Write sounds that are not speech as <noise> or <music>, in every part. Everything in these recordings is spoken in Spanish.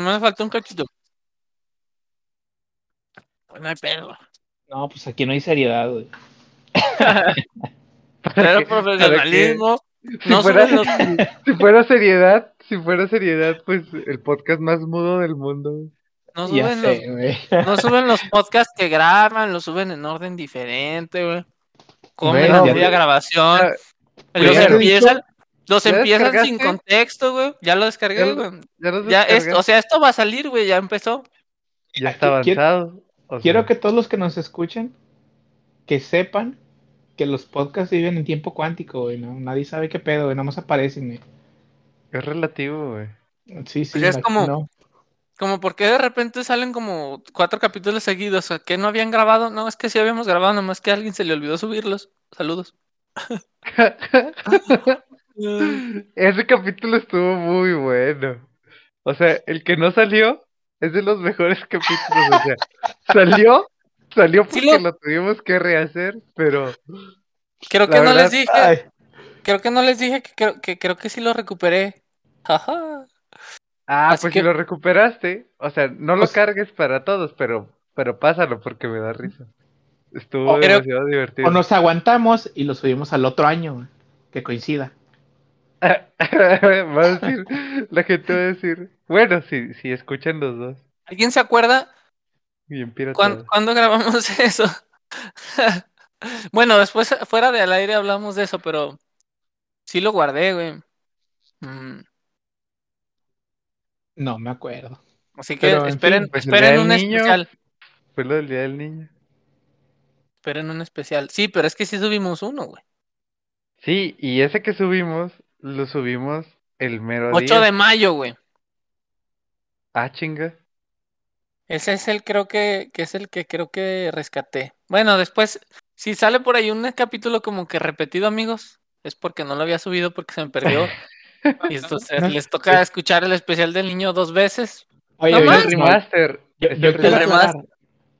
me falta un cachito. Pues no hay pedo. No, pues aquí no hay seriedad, güey. <laughs> Pero <laughs> profesionalismo. Si, No fuera, suben los, <laughs> si fuera seriedad, si fuera seriedad, pues el podcast más mudo del mundo. no suben los, sé, güey. no suben los podcasts que graban, los suben en orden diferente, güey. Comen Bueno, a ya media te- grabación. Los he empiezan, los ¿Ya empiezan sin contexto, güey. Ya lo descargué, lo- güey. Ya, los Ya o sea, esto va a salir, güey, ya empezó. ya está avanzado. o Quiero que todos los que nos escuchen que sepan que los podcasts viven en tiempo cuántico, güey. ¿no? Nadie sabe qué pedo, güey. Nada más aparecen, güey. es relativo, güey. Sí, sí. Pues es como- no. Como porque de repente salen como cuatro capítulos seguidos, o sea, que no habían grabado, no, es que sí habíamos grabado, nomás que a alguien se le olvidó subirlos. Saludos. <laughs> <laughs> Ese capítulo estuvo muy bueno. O sea, el que no salió es de los mejores <laughs> capítulos. O sea, salió, salió Sí porque lo- lo tuvimos que rehacer, pero Creo La que no verdad, les dije, Ay, creo que no les dije que creo que, creo que sí lo recuperé. Ah, Así pues que- si lo recuperaste, o sea, no lo sea- cargues para todos, pero pero pásalo porque me da risa. Estuvo O creo- demasiado divertido. o nos aguantamos y lo subimos al otro año. Que coincida. <laughs> va a decir, la gente va a decir, bueno, si, si escuchan los dos, ¿Alguien se acuerda bien cuándo, grabamos <laughs> eso? bueno, después fuera del aire hablamos de eso, pero sí lo guardé, güey. Mm, No me acuerdo. Así que Pero, en esperen, fin, pues, esperen un Niño. especial. Fue lo del Día del Niño. Esperen un especial. Sí, pero es que sí subimos uno, güey. Sí, y ese que subimos, lo subimos el mero 8 día. de mayo, güey. Ah, chinga. Ese es el creo que, que es el que creo que rescaté. Bueno, después, si sale por ahí un capítulo como que repetido, amigos, es porque no lo había subido porque se me perdió. <laughs> Y entonces les toca escuchar el especial del niño dos veces. Oye, No más. El remaster. yo, es yo el quiero remaster. aclarar,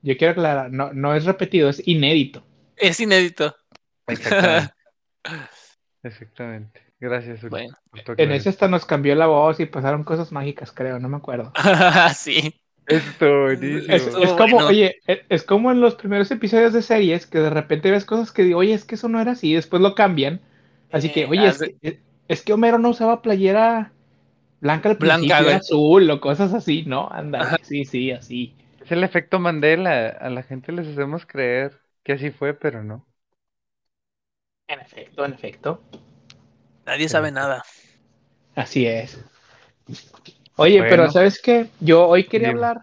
yo quiero aclarar, no, no es repetido, es inédito. Es inédito. Exactamente. <laughs> Exactamente. Gracias, Bueno, En ese hasta nos cambió la voz y pasaron cosas mágicas, creo, no me acuerdo. <laughs> sí. Estuvo buenísimo. Es, es como, bueno. oye, e- es como en los primeros episodios de series que de repente ves cosas que digo, oye, es que eso no era así, y después lo cambian. Así que, Eh, oye, es hace- que, es que Homero no usaba playera blanca al Blanca, principio, era azul o cosas así, ¿no? Anda, sí, sí, así. Es el efecto Mandela. A la gente les hacemos creer que así fue, pero no. En efecto, en efecto. Nadie sabe nada. Así es. Oye, Bueno. pero ¿sabes qué? Yo hoy quería Dime. hablar.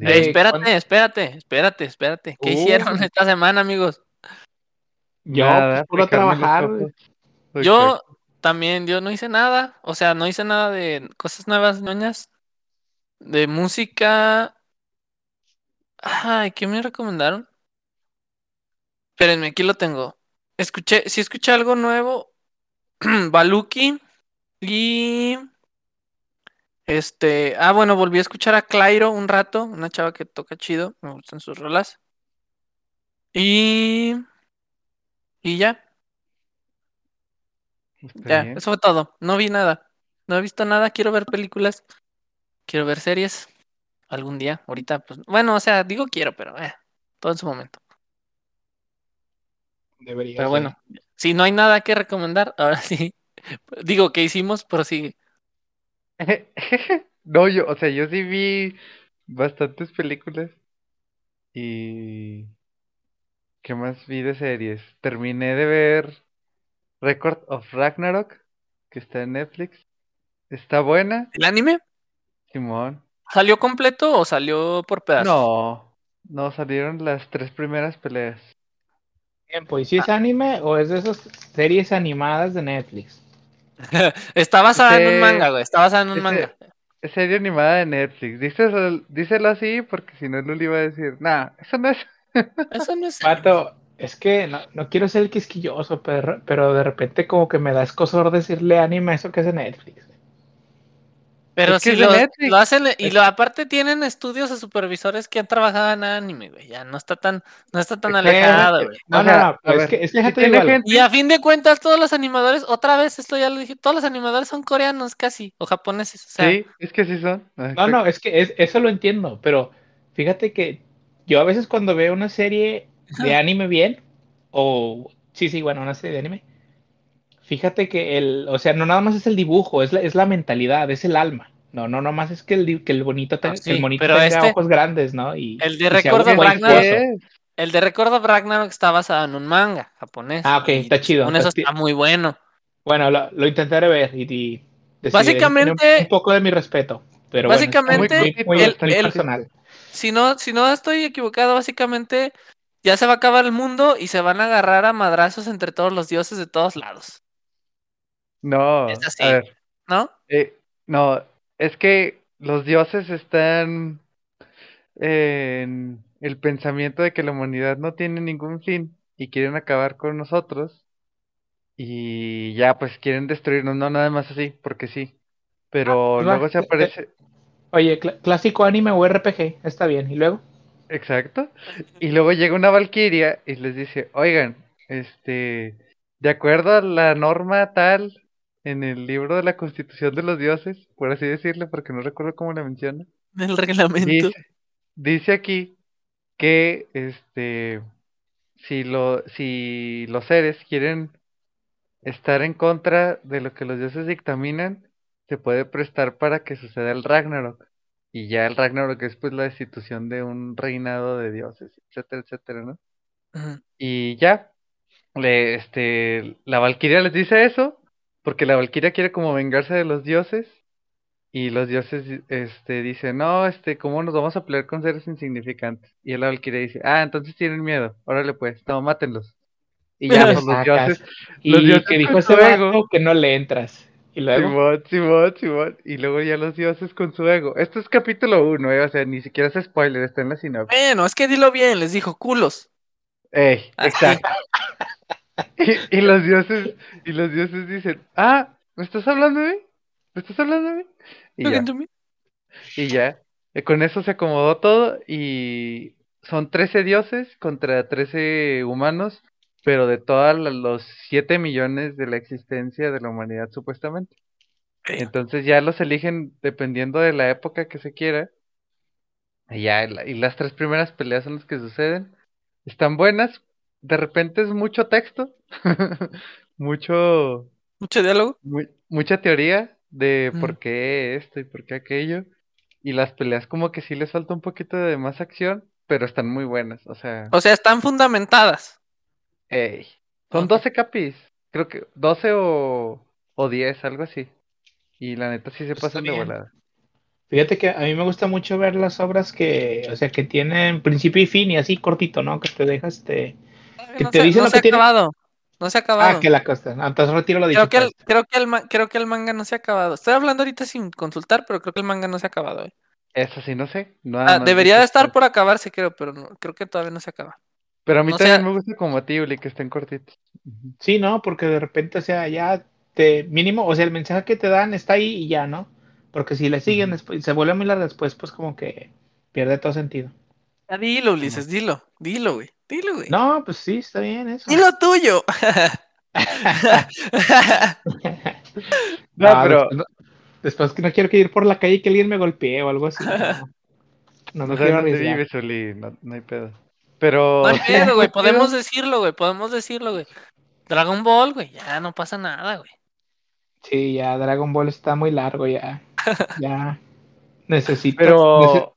Eh, Eh, espérate, ¿cuándo? espérate, espérate, espérate. ¿Qué Uh. hicieron <laughs> esta semana, amigos? Yo, Nada, pues, puro trabajar. Yo también, yo no hice nada. O sea, no hice nada de cosas nuevas, ñoñas. De música. Ay, ¿qué me recomendaron? Espérenme, aquí lo tengo. Escuché, sí escuché algo nuevo. <clears throat> Baluki. Y. Este. Ah, bueno, volví a escuchar a Clairo un rato. Una chava que toca chido. Me gustan sus rolas. Y. Y ya. Ya, bien. eso fue todo. No vi nada. No he visto nada. Quiero ver películas. Quiero ver series. Algún día. Ahorita, pues. Bueno, o sea, digo quiero, pero eh, todo en su momento. Debería Pero ser. bueno, si no hay nada que recomendar, <laughs> ahora sí. Digo, que hicimos? Prosigue. <laughs> No, yo, o sea, yo sí vi bastantes películas y ¿qué más vi de series? Terminé de ver Record of Ragnarok, que está en Netflix. Está buena, ¿El anime? Simón. ¿Salió completo o salió por pedazos? No, no salieron las tres primeras peleas. Tiempo, ¿Y si es anime o es de esas series animadas de Netflix? <laughs> Está basada en un manga, güey. Está basada en un ese- manga. Es serie animada de Netflix. Díselo, díselo así porque si no Luli va a decir, nah, eso no es. <laughs> Eso no es. Pato, es que no, no quiero ser el quisquilloso, pero, pero de repente como que me da escosor decirle anime a eso que es de Netflix. Pero si lo, hacen y lo aparte tienen estudios o supervisores que han trabajado en anime, güey. Ya no está tan, no está tan alejado, güey. No, no, no, es que, es que si tiene gente- Y a fin de cuentas, todos los animadores, otra vez, esto ya lo dije, todos los animadores son coreanos casi, o japoneses, o sea, Sí, es que sí son. Ah, No, no, es que es- eso lo entiendo, pero fíjate que yo a veces cuando veo una serie de anime bien, o sí, sí, bueno, una serie de anime, fíjate que el, o sea, no nada más es el dibujo, es la, es la mentalidad, es el alma. No, no, no más es que el, que el bonito, Ah, sí, el monito pero tenga este- ojos grandes, ¿no? Y, el de Record of Ragnarok- el de Record of Ragnarok está basado en un manga japonés. Ah, ok, está chido, según eso está- muy bueno. Bueno, lo, lo intentaré ver y, y. Básicamente- un, un poco de mi respeto, pero bueno, está muy- Básicamente, muy, muy- el- el- personal. Si no, si no estoy equivocado, básicamente ya se va a acabar el mundo y se van a agarrar a madrazos entre todos los dioses de todos lados, No, Es así. a ver, ¿no? eh, no, es que los dioses están en el pensamiento de que la humanidad no tiene ningún fin y quieren acabar con nosotros y ya pues quieren destruirnos, no nada más así, porque sí. Pero va, luego se de- de- aparece, Oye, cl- clásico anime o RPG, está bien. ¿Y luego? Exacto. Y luego llega una valquiria y les dice, oigan, este, de acuerdo a la norma tal en el libro de la Constitución de los Dioses, por así decirle, porque no recuerdo cómo la menciona, El reglamento. dice, dice aquí que este, si lo, si los seres quieren estar en contra de lo que los dioses dictaminan, se puede prestar para que suceda el Ragnarok. Y ya el Ragnarok es pues la destitución de un reinado de dioses, etcétera, etcétera, ¿no? Y ya, le, este, la Valquiria les dice eso, porque la Valquiria quiere como vengarse de los dioses, y los dioses, este, dicen, no, este, ¿cómo nos vamos a pelear con seres insignificantes? Y la Valquiria dice, ah, entonces tienen miedo, órale pues, no, mátenlos. Y ya, los Sacas. dioses, Y los dioses que dijo ese su ego. que no le entras. Y luego, Simón, Simón, Simón, y luego ya los dioses con su ego. Esto es capítulo uno, eh, o sea, ni siquiera es spoiler, está en la sinopsis. Bueno, es que dilo bien, les dijo culos. Ey, Así. exacto. <laughs> Y, y los dioses, y los dioses dicen, ah, ¿me estás hablando de mí? ¿Me estás hablando de mí? Y ya, y ya. Con eso se acomodó todo y son 13 dioses contra 13 humanos, pero de todos los 7 millones de la existencia de la humanidad supuestamente. Entonces ya los eligen dependiendo de la época que se quiera. Y ya, y las tres primeras peleas son las que suceden. Están buenas. De repente es mucho texto. <laughs> mucho, Mucho diálogo. mu- mucha teoría de Mm. por qué esto y por qué aquello. Y las peleas como que sí les falta un poquito de más acción, pero están muy buenas. O sea, O sea, están fundamentadas. ey. Son Ok. 12 capis. Creo que 12 o, o 10, algo así. Y la neta sí se Pues pasan de volada. fíjate que a mí me gusta mucho ver las obras que, o sea, que tienen principio y fin y así cortito, ¿no? Que te dejas este. Que no te se, dicen no lo se que ha tiene- acabado. No se ha acabado. Ah, que la costa. Ah, Entonces retiro lo dicho. creo, que el, creo, que el, ma- creo que el manga no se ha acabado. Estoy hablando ahorita sin consultar, pero creo que el manga no se ha acabado. eh. Eso sí, no sé. Nada Ah, debería de estar por acabarse, creo, pero no, creo que todavía no se acaba. Pero a mí no también sea- me gusta como a ti, Uli, que estén cortitos. Sí, ¿no? Porque de repente, o sea, ya te. Mínimo, o sea, el mensaje que te dan está ahí y ya, ¿no? Porque si le siguen Ujú. después, se vuelve muy larga después, pues como que pierde todo sentido. Ya dilo, Ulises, dilo. Dilo, güey. Dilo, güey. No, pues sí, está bien eso. Dilo tuyo. <laughs> No, pero después, no- después que no quiero que ir por la calle y que alguien me golpee o algo así. No, <laughs> no, quiero dónde arriesgar. vives, Uli. No, no hay pedo. Pero. No hay <laughs> pedo, güey. Podemos decirlo, güey. Podemos decirlo, güey. Dragon Ball, güey. Ya no pasa nada, güey. Sí, ya Dragon Ball está muy largo ya. Ya necesita, nece- Pero.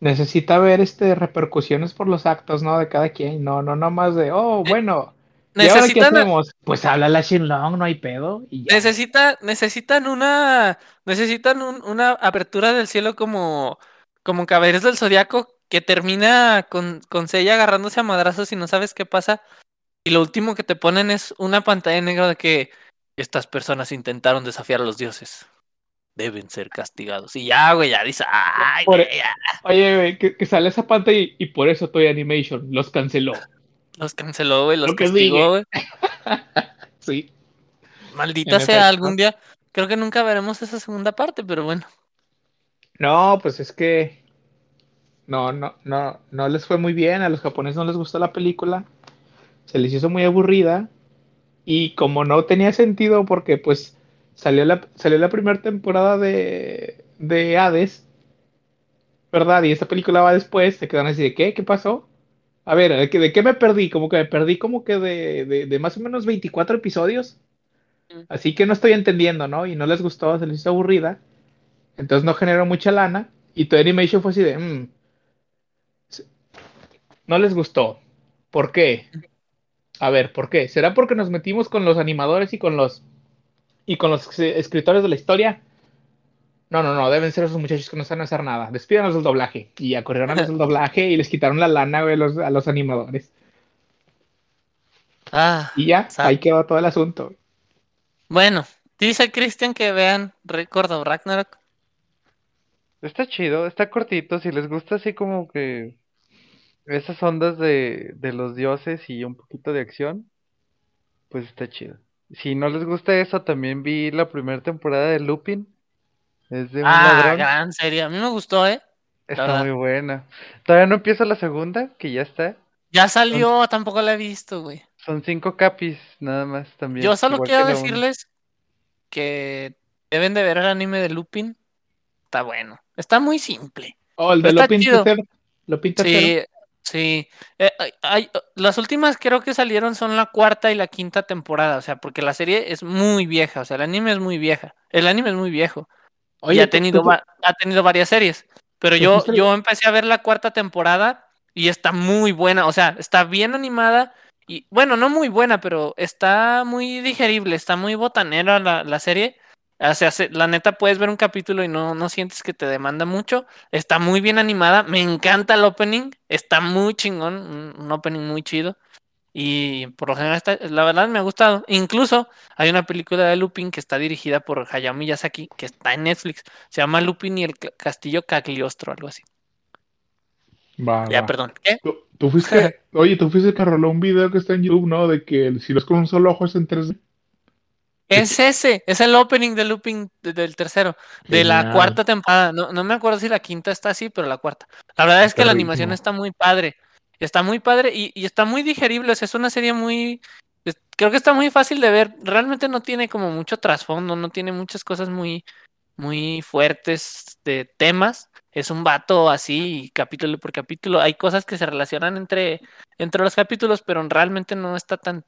Necesita ver este repercusiones por los actos, ¿no? De cada quien. No, no, no más de, oh, bueno. ¿Y ahora qué Necesitan, hacemos? Pues habla la Shenlong, no hay pedo. Y ya. necesita, necesitan una, necesitan un- una apertura del cielo como, como Caballeros del Zodiaco que termina con, con Seiya agarrándose a madrazos y no sabes qué pasa. Y lo último que te ponen es una pantalla negra de que estas personas intentaron desafiar a los dioses. Deben ser castigados. Y ya, güey, ya dice, ay, Por- güey, ya. Oye, güey, que, que sale esa pantalla y, y por eso Toy Animation los canceló. Los canceló, güey, los Lo castigó, güey. <laughs> Sí. Maldita En sea, efecto. algún día. Creo que nunca veremos esa segunda parte, pero bueno. No, pues es que no, no, no, no les fue muy bien. A los japoneses no les gustó la película. Se les hizo muy aburrida. Y como no tenía sentido porque pues salió la, salió la primera temporada de, de Hades, ¿verdad? Y esta película va después, se quedan así de ¿qué? ¿Qué pasó? A ver, ¿de qué, me perdí? Como que me perdí como que de, de, de más o menos 24 episodios. Mm. Así que no estoy entendiendo, ¿no? Y no les gustó, se les hizo aburrida. Entonces no generó mucha lana. Y Toy Animation fue así de, "Mm, no les gustó. ¿Por qué? A ver, ¿por qué? ¿Será porque nos metimos con los animadores y con los y con los escritores de la historia? No, no, no, deben ser esos muchachos que no saben hacer nada. Despídanos del doblaje. Y ya corrieron a los del doblaje y les quitaron la lana, güey, los- a los animadores. Ah, Y ya, ahí quedó todo el asunto. Bueno, dice Cristian que vean Record of Ragnarok. Está chido, está cortito, si les gusta así como que esas ondas de, de los dioses y un poquito de acción, pues está chido. Si no les gusta eso, también vi la primera temporada de Lupin. Es de un Ah, ladrón. gran serie. A mí me gustó, ¿eh? Está muy buena. Todavía no empieza la segunda, que ya está. Ya salió, tampoco la he visto, güey. Son cinco capis, nada más también. Yo solo que quiero uno. decirles que deben de ver el anime de Lupin. Está bueno. Está muy simple. Oh, el de Lupin. Lupin tercero. Sí, sí. Eh, hay- hay- las últimas creo que salieron son la cuarta y la quinta temporada, o sea, porque la serie es muy vieja, o sea, el anime es muy vieja. El anime es muy viejo. y Oye, ha ¿tú- tenido, tú- ha tenido varias series. Pero ¿Tú yo, yo empecé a ver la cuarta temporada y está muy buena. O sea, está bien animada. Y bueno, no muy buena, pero está muy digerible, está muy botanera la, la serie. O sea, se- la neta puedes ver un capítulo y no, no sientes que te demanda mucho. Está muy bien animada. Me encanta el opening. Está muy chingón. Un, un opening muy chido. Y por lo general, está- la verdad me ha gustado. Incluso hay una película de Lupin que está dirigida por Hayao Miyazaki, que está en Netflix. Se llama Lupin y el ca- Castillo Cagliostro, algo así. Va, Ya, va. perdón. Tú, tú fuiste, <laughs> oye, tú fuiste que roló un video que está en YouTube, ¿no? De que si ves con un solo ojo es en 3D. Es ese, es el opening de Lupin de- del tercero, de la cuarta temporada. No, no me acuerdo si la quinta está así, pero la cuarta. La verdad es que la animación está muy padre. Está muy padre y, y está muy digerible. O sea, es una serie muy. es- creo que está muy fácil de ver. Realmente no tiene como mucho trasfondo, no tiene muchas cosas muy, muy fuertes de temas. Es un vato así, capítulo por capítulo. Hay cosas que se relacionan entre, entre los capítulos, pero realmente no está tan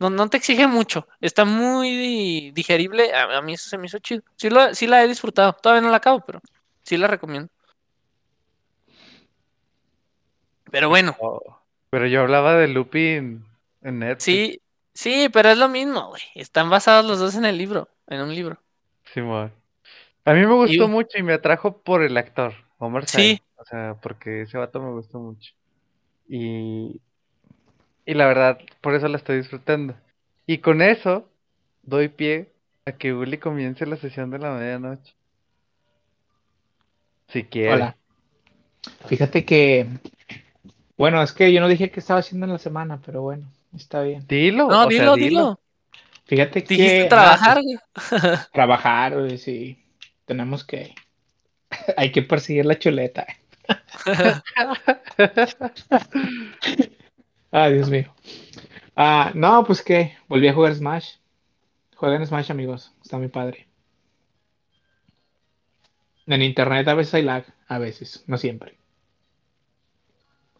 no, no te exige mucho. Está muy digerible. A, a mí eso se me hizo chido. Sí, lo- sí la he disfrutado. Todavía no la acabo, pero sí la recomiendo. Pero bueno, Oh, Pero yo hablaba de Lupin en Netflix. sí, sí, pero es lo mismo, güey. Están basados los dos en el libro, en un libro. Simón. A mí me gustó Y- mucho y me atrajo por el actor, Omar Sy. Sí. O sea, porque ese vato me gustó mucho. Y, y la verdad, por eso la estoy disfrutando. Y con eso, doy pie a que Uli comience la sesión de la medianoche. Si quiere. Hola. Fíjate que, bueno, es que yo no dije qué estaba haciendo en la semana, pero bueno, está bien. Dilo. No, o sea, dilo, dilo. Fíjate Dijiste que trabajar, ah, güey. <laughs> trabajar, güey, sí. Tenemos que, <laughs> hay que perseguir la chuleta. <laughs> Ay, Dios mío. Ah, no, pues que volví a jugar Smash. Jueguen Smash, amigos. Está muy padre. En internet a veces hay lag, a veces, no siempre.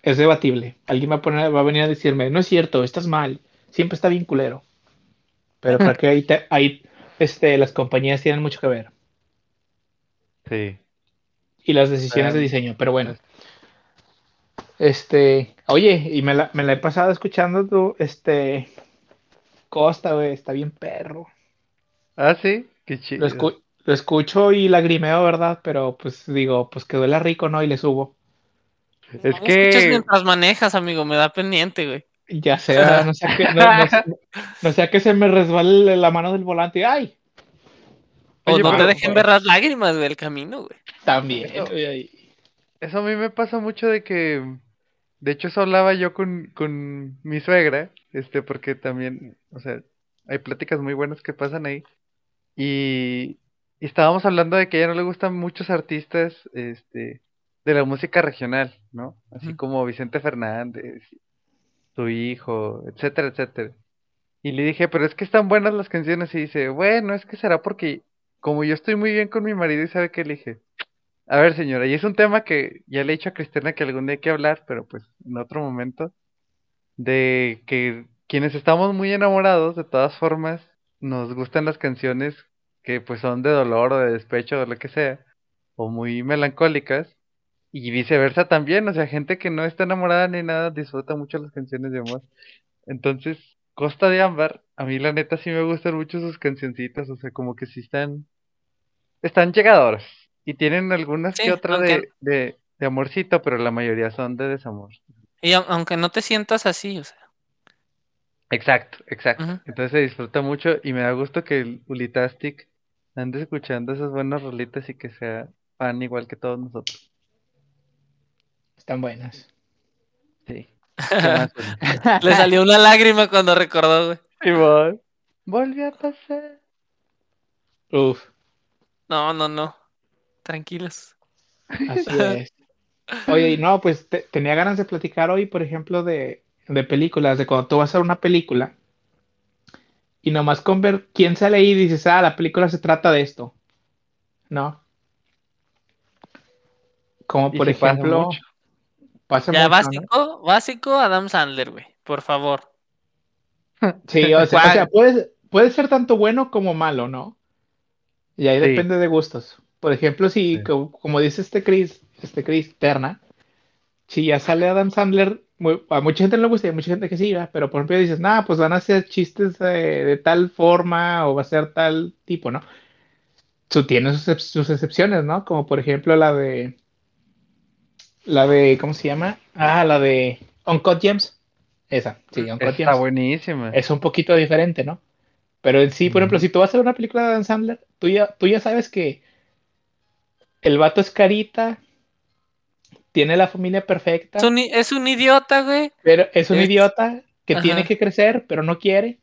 Es debatible. Alguien va a poner, va a venir a decirme, no es cierto, estás mal. Siempre está bien culero. Pero creo que ahí, te- ahí este, las compañías tienen mucho que ver. Sí. Y las decisiones de diseño. Pero bueno. Este, oye, y me la, me la he pasado escuchando tu, este, Costa, güey, está bien perro. Ah, sí. Qué Lo, chido. escu- lo escucho y lagrimeo, ¿verdad? Pero pues digo, pues que duela rico, ¿no? Y le subo. Es No que- mientras manejas, amigo. Me da pendiente, güey. Ya sé, ¿verdad? no sea que, no, no sea- no sea que se me resbale la mano del volante. ¡Ay! O Oye, no te dejen ver las lágrimas del camino, güey. También. Eso-. Eso a mí me pasa mucho de que, de hecho eso hablaba yo con, con mi suegra, este, porque también, o sea, hay pláticas muy buenas que pasan ahí, y y estábamos hablando de que a ella no le gustan muchos artistas este, de la música regional, ¿no? Así como Vicente Fernández, su hijo, etcétera, etcétera. Y le dije, pero es que están buenas las canciones. Y dice, bueno, es que será porque como yo estoy muy bien con mi marido y sabe que le dije, a ver señora, y es un tema que ya le he dicho a Cristiana que algún día hay que hablar, pero pues en otro momento, de que quienes estamos muy enamorados, de todas formas, nos gustan las canciones que pues son de dolor o de despecho o lo que sea, o muy melancólicas, y viceversa también, o sea, gente que no está enamorada ni nada disfruta mucho las canciones de amor. Entonces, Costa de Ámbar, a mí la neta sí me gustan mucho sus cancioncitas, o sea, como que sí están, están llegadoras, y tienen algunas que otra aunque, de, de, de amorcito, pero la mayoría son de desamor. y au- aunque no te sientas así, o sea. Exacto, exacto. Entonces se disfruta mucho y me da gusto que el Ulitastic ande escuchando esas buenas rolitas y que sea fan igual que todos nosotros. Están buenas. Sí. <laughs> <laughs> Le salió una lágrima cuando recordó, güey. Simón. Volví a pasar. Uf, No, no, no. Tranquilos. así es. Oye, y no, pues te- tenía ganas de platicar hoy, por ejemplo, de, de películas, de cuando tú vas a ver una película y nomás con ver quién sale ahí dices, ah, la película se trata de esto. ¿No? Como por pasa ejemplo, mucho. pasa Ya, mucho, ¿no? básico, básico Adam Sandler, güey. Por favor. Sí, o sea, o sea, puede, puede ser tanto bueno como malo, ¿no? Y ahí Sí. depende de gustos. Por ejemplo, si, Sí. co- como, dice este Chris, este Chris Terna, si ya sale Adam Sandler, mu- a mucha gente no le gusta y a mucha gente que sí, ¿verdad? pero por ejemplo dices, nada, pues van a hacer chistes de, de tal forma o va a ser tal tipo, ¿no? Su, tiene sus, sus excepciones, ¿no? Como por ejemplo la de, la de, ¿cómo se llama? Ah, la de Uncut Gems. Esa, sí, Uncut Está Gems. buenísima. Es un poquito diferente, ¿no? Pero en sí, por ejemplo, Ujú. si tú vas a ver una película de Adam Sandler, tú ya, tú ya sabes que el vato es carita, tiene la familia perfecta, Es un, i- es un idiota, güey. pero es un es- idiota que Ajá. tiene que crecer, pero no quiere.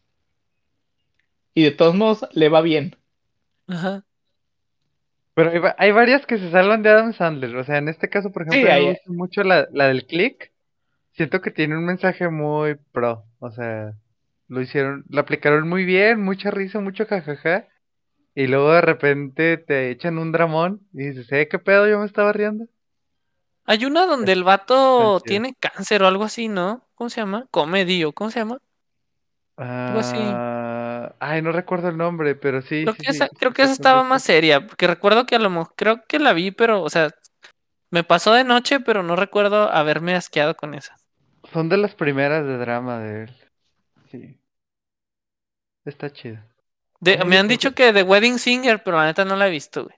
Y de todos modos le va bien. Ajá. Pero hay, va- hay varias que se salvan de Adam Sandler. O sea, en este caso, por Sí, ejemplo, a mí me hay- gusta mucho la, la del click. Siento que tiene un mensaje muy pro. O sea, lo hicieron, lo aplicaron muy bien, mucha risa, mucho jajaja. Y luego de repente te echan un dramón y dices, ¿eh? ¿Qué pedo? Yo me estaba riendo. Hay una donde el vato tiene cáncer o algo así, ¿no? ¿Cómo se llama? Comedio, ¿cómo se llama? Algo así. Ah, ay, no recuerdo el nombre, pero sí, Creo sí, que sí, esa, creo que esa estaba más seria, porque recuerdo que a lo mejor, creo que la vi, pero, o sea, me pasó de noche, pero no recuerdo haberme asqueado con esa. Son de las primeras de drama de él. Sí. Está chido. De- me han dicho que The Wedding Singer, pero la neta no la he visto, güey.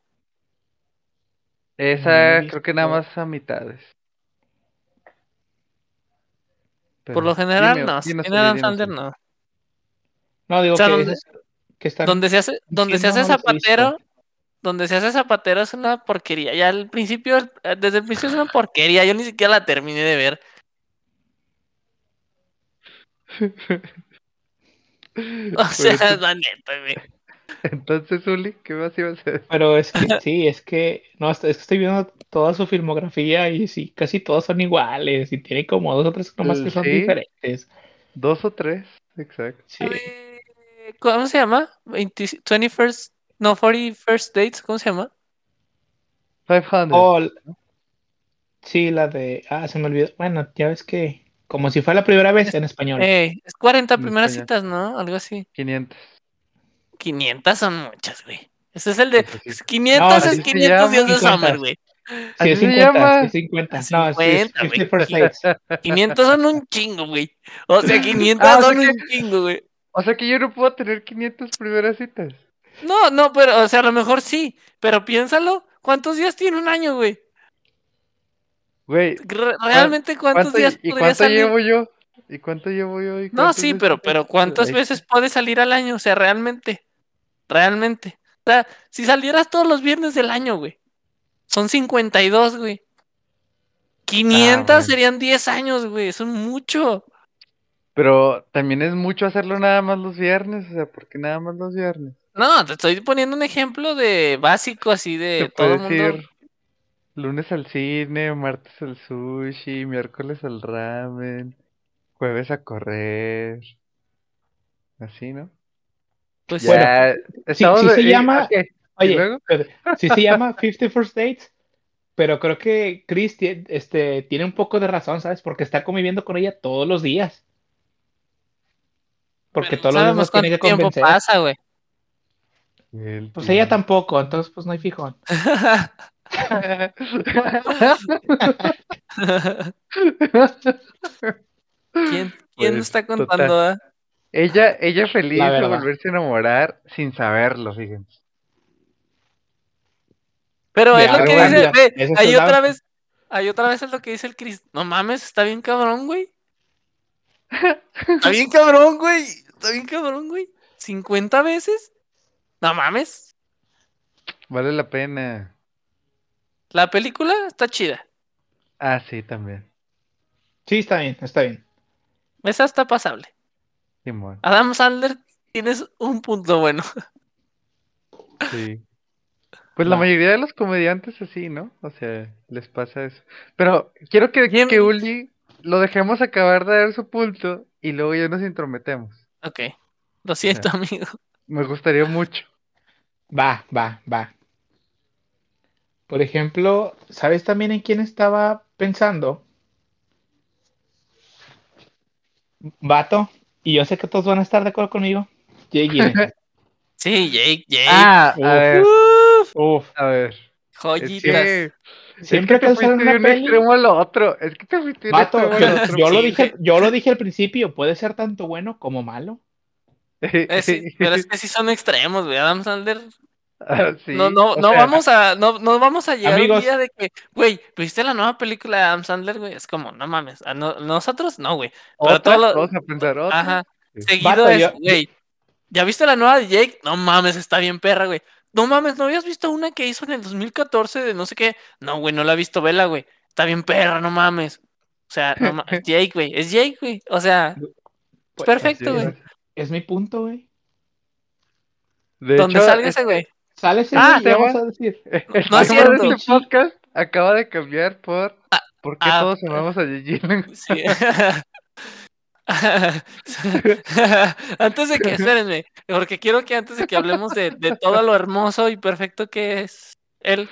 Esa creo que nada más a mitades. Por lo general, dime, no. Tiene Uli, Adam Sandler, no. No, digo O sea, que donde, esas que están donde se hace, donde se hace zapatero, donde se hace zapatero es una porquería. Ya al principio, eh, desde el principio es una porquería. Yo ni siquiera la terminé de ver. <laughs> <laughs> O sea, Pero la neta, güey. entonces, Uli, ¿qué más ibas a decir? Pero es que sí, es que no, es que estoy viendo toda su filmografía y sí, casi todos son iguales y tiene como dos o tres nomás que son Sí. diferentes. Dos o tres, exacto. Sí. ¿Cómo se llama? 20 21st, no, 41st Dates, ¿cómo se llama? 500. Oh, sí, la de, ah, se me olvidó. Bueno, ya ves que como si fuera la primera vez en español. Eh, es 40 En primeras español. citas, ¿no? Algo así. 500. 500 son muchas, güey. Ese es el de Pues sí. 500 No, es así se 500 días de. Summer, güey. Sí, es se 50, llama. sí, es 50. Es No, sí, es 50, güey. 50 First Dates. 500 son un chingo, güey. O sea, 500 Ah, o sea son que- un chingo, güey. O sea que yo no puedo tener 500 primeras citas. No, no, pero, o sea, a lo mejor sí. Pero piénsalo, ¿cuántos días tiene un año, güey? Güey, Re- ¿Realmente cuántos ¿cuánto, días ¿y podría cuánto salir? llevo yo? ¿Y cuánto llevo yo? ¿Y No, sí, pero, pero ¿cuántas veces puede salir al año? O sea, realmente. Realmente. O sea, si salieras todos los viernes del año, güey. Son 52, güey. 500 bueno. serían 10 años, güey. Son mucho. Pero también es mucho hacerlo nada más los viernes, o sea, porque nada más los viernes. No, te estoy poniendo un ejemplo de básico así de todo el mundo. decir lunes al cine, martes al sushi, miércoles al ramen, jueves a correr. Así, ¿no? Pues Bueno, Ya, sí- estamos sí de- se eh, llama- ok, ¿y Oye, pero sí se llama 50 First Dates, pero creo que Chris este, tiene un poco de razón, ¿sabes? Porque está conviviendo con ella todos los días. Porque pero todos no los días tiene que tiempo convencer. pasa, güey. El Pues ella tampoco, entonces pues no hay fijón. <laughs> ¿Quién, quién Pues, está contando? ah? Ella, ella feliz La de volverse a enamorar sin saberlo, fíjense. Pero es lo que dice, es el otra vez, ahí otra vez es lo que dice el Chris. No mames, está bien cabrón, güey. Está bien <laughs> cabrón, güey. Está bien cabrón, güey. ¿50 veces? No mames. Vale la pena. La película está chida. Ah, sí, también. Sí, está bien, está bien. Esa está pasable. Simón. Adam Sandler, tienes un punto bueno. Sí. Pues la mayoría de los comediantes así, ¿no? O sea, les pasa eso. Pero quiero que, Bien. que Uli lo dejemos acabar de dar su punto y luego ya nos intrometemos. Ok. Lo siento, amigo. Me gustaría mucho. Va, va, va. Por ejemplo, ¿sabes también en quién estaba pensando? Vato, y yo sé que todos van a estar de acuerdo conmigo. Jake Gyllenhaal. <laughs> Sí, Jake, Jake. Ah, a Uf. ver, Uf, Uf, a ver. Es joyitas. que, siempre es que te fuiste de un peli, extremo al otro. Es que te fuiste de un extremo yo, al otro. yo lo dije, yo lo dije al principio, puede ser tanto bueno como malo. <laughs> Eh, sí, pero es que sí son extremos, güey. Adam Sandler. <laughs> Sí. No, no, no sea, vamos a, no, no vamos a llegar amigos. un día de que, güey, ¿viste la nueva película de Adam Sandler, güey? Es como, no mames, a no- nosotros no, güey. Pero ¿Otra? todo lo- Vamos a pensar otra. Ajá. Sí. Seguido es, yo- güey, ¿ya viste la nueva de Jake? No mames, está bien perra, güey. No mames, ¿no habías visto una que hizo en el 2014 de no sé qué? No, güey, no la he visto, vela, güey. Está bien perra, no mames. O sea, no mames, <laughs> Jake, güey, es Jake, güey. O sea, es Pues, perfecto, güey. es, es mi punto, güey. De Donde hecho, salga es- ese güey. Sale ese Ah, y vamos a decir. <laughs> No es cierto. este podcast acaba de cambiar por ¿Por qué ah, todos amamos a Gigi? <laughs> Sí. <laughs> antes de que, espérenme, porque quiero que antes de que hablemos de, de todo lo hermoso y perfecto que es él,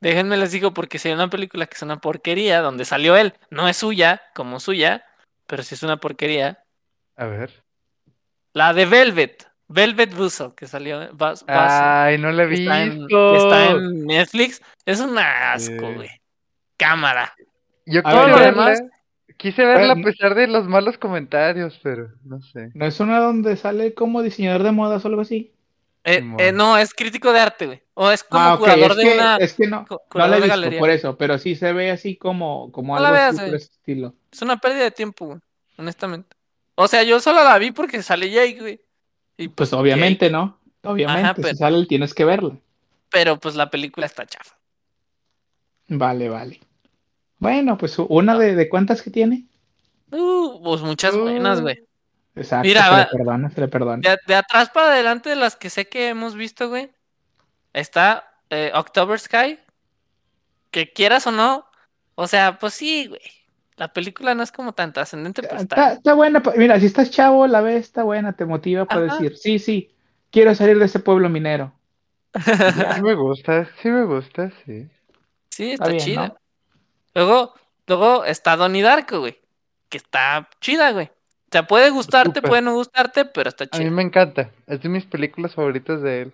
déjenme les digo, porque si hay una película que es una porquería, donde salió él, no es suya, como suya, pero sí es una porquería, A ver. la de Velvet, Velvet Buzzsaw, que salió, Buzz- Ay, no la he está, en, visto. que está en Netflix, es un asco, Eh. güey. Cámara. Yo A quise ver, verla, demás- quise verla a pesar de los malos comentarios, pero no sé. ¿No es una donde sale como diseñador de modas o algo así? Eh, eh, no, es crítico de arte, güey. O es como Ah, curador es de que, una. es que no, cu- no curador la he de visto galería. por eso, pero sí se ve así como, como No algo veas, así por güey. ese estilo. Es una pérdida de tiempo, güey. Honestamente. O sea, yo solo la vi porque sale Jake, güey. Y Pues obviamente, ¿no? Obviamente, Ajá, si sale tienes que verla. pero pues la película está chafa. Vale, vale. Bueno, pues una de, de cuántas que tiene. Uh, pues muchas buenas, Uh. güey. Exacto, Mira, se va- le perdona, se le perdona. De, de atrás para adelante, de las que sé que hemos visto, güey. Está eh, October Sky. Que quieras o no. O sea, pues sí, güey. La película no es como tan trascendente, pero Está, está. está buena, mira, si estás chavo, la ves, está buena, te motiva para Ajá. decir, sí, sí, quiero salir de ese pueblo minero. Sí me gusta, sí me gusta, sí. Sí, está está bien, chida. ¿no? Luego, luego está Donnie Darko, güey. Que está chida, güey. O sea, puede gustarte, puede no gustarte, pero está A mí chida. me encanta, es de mis películas favoritas de él.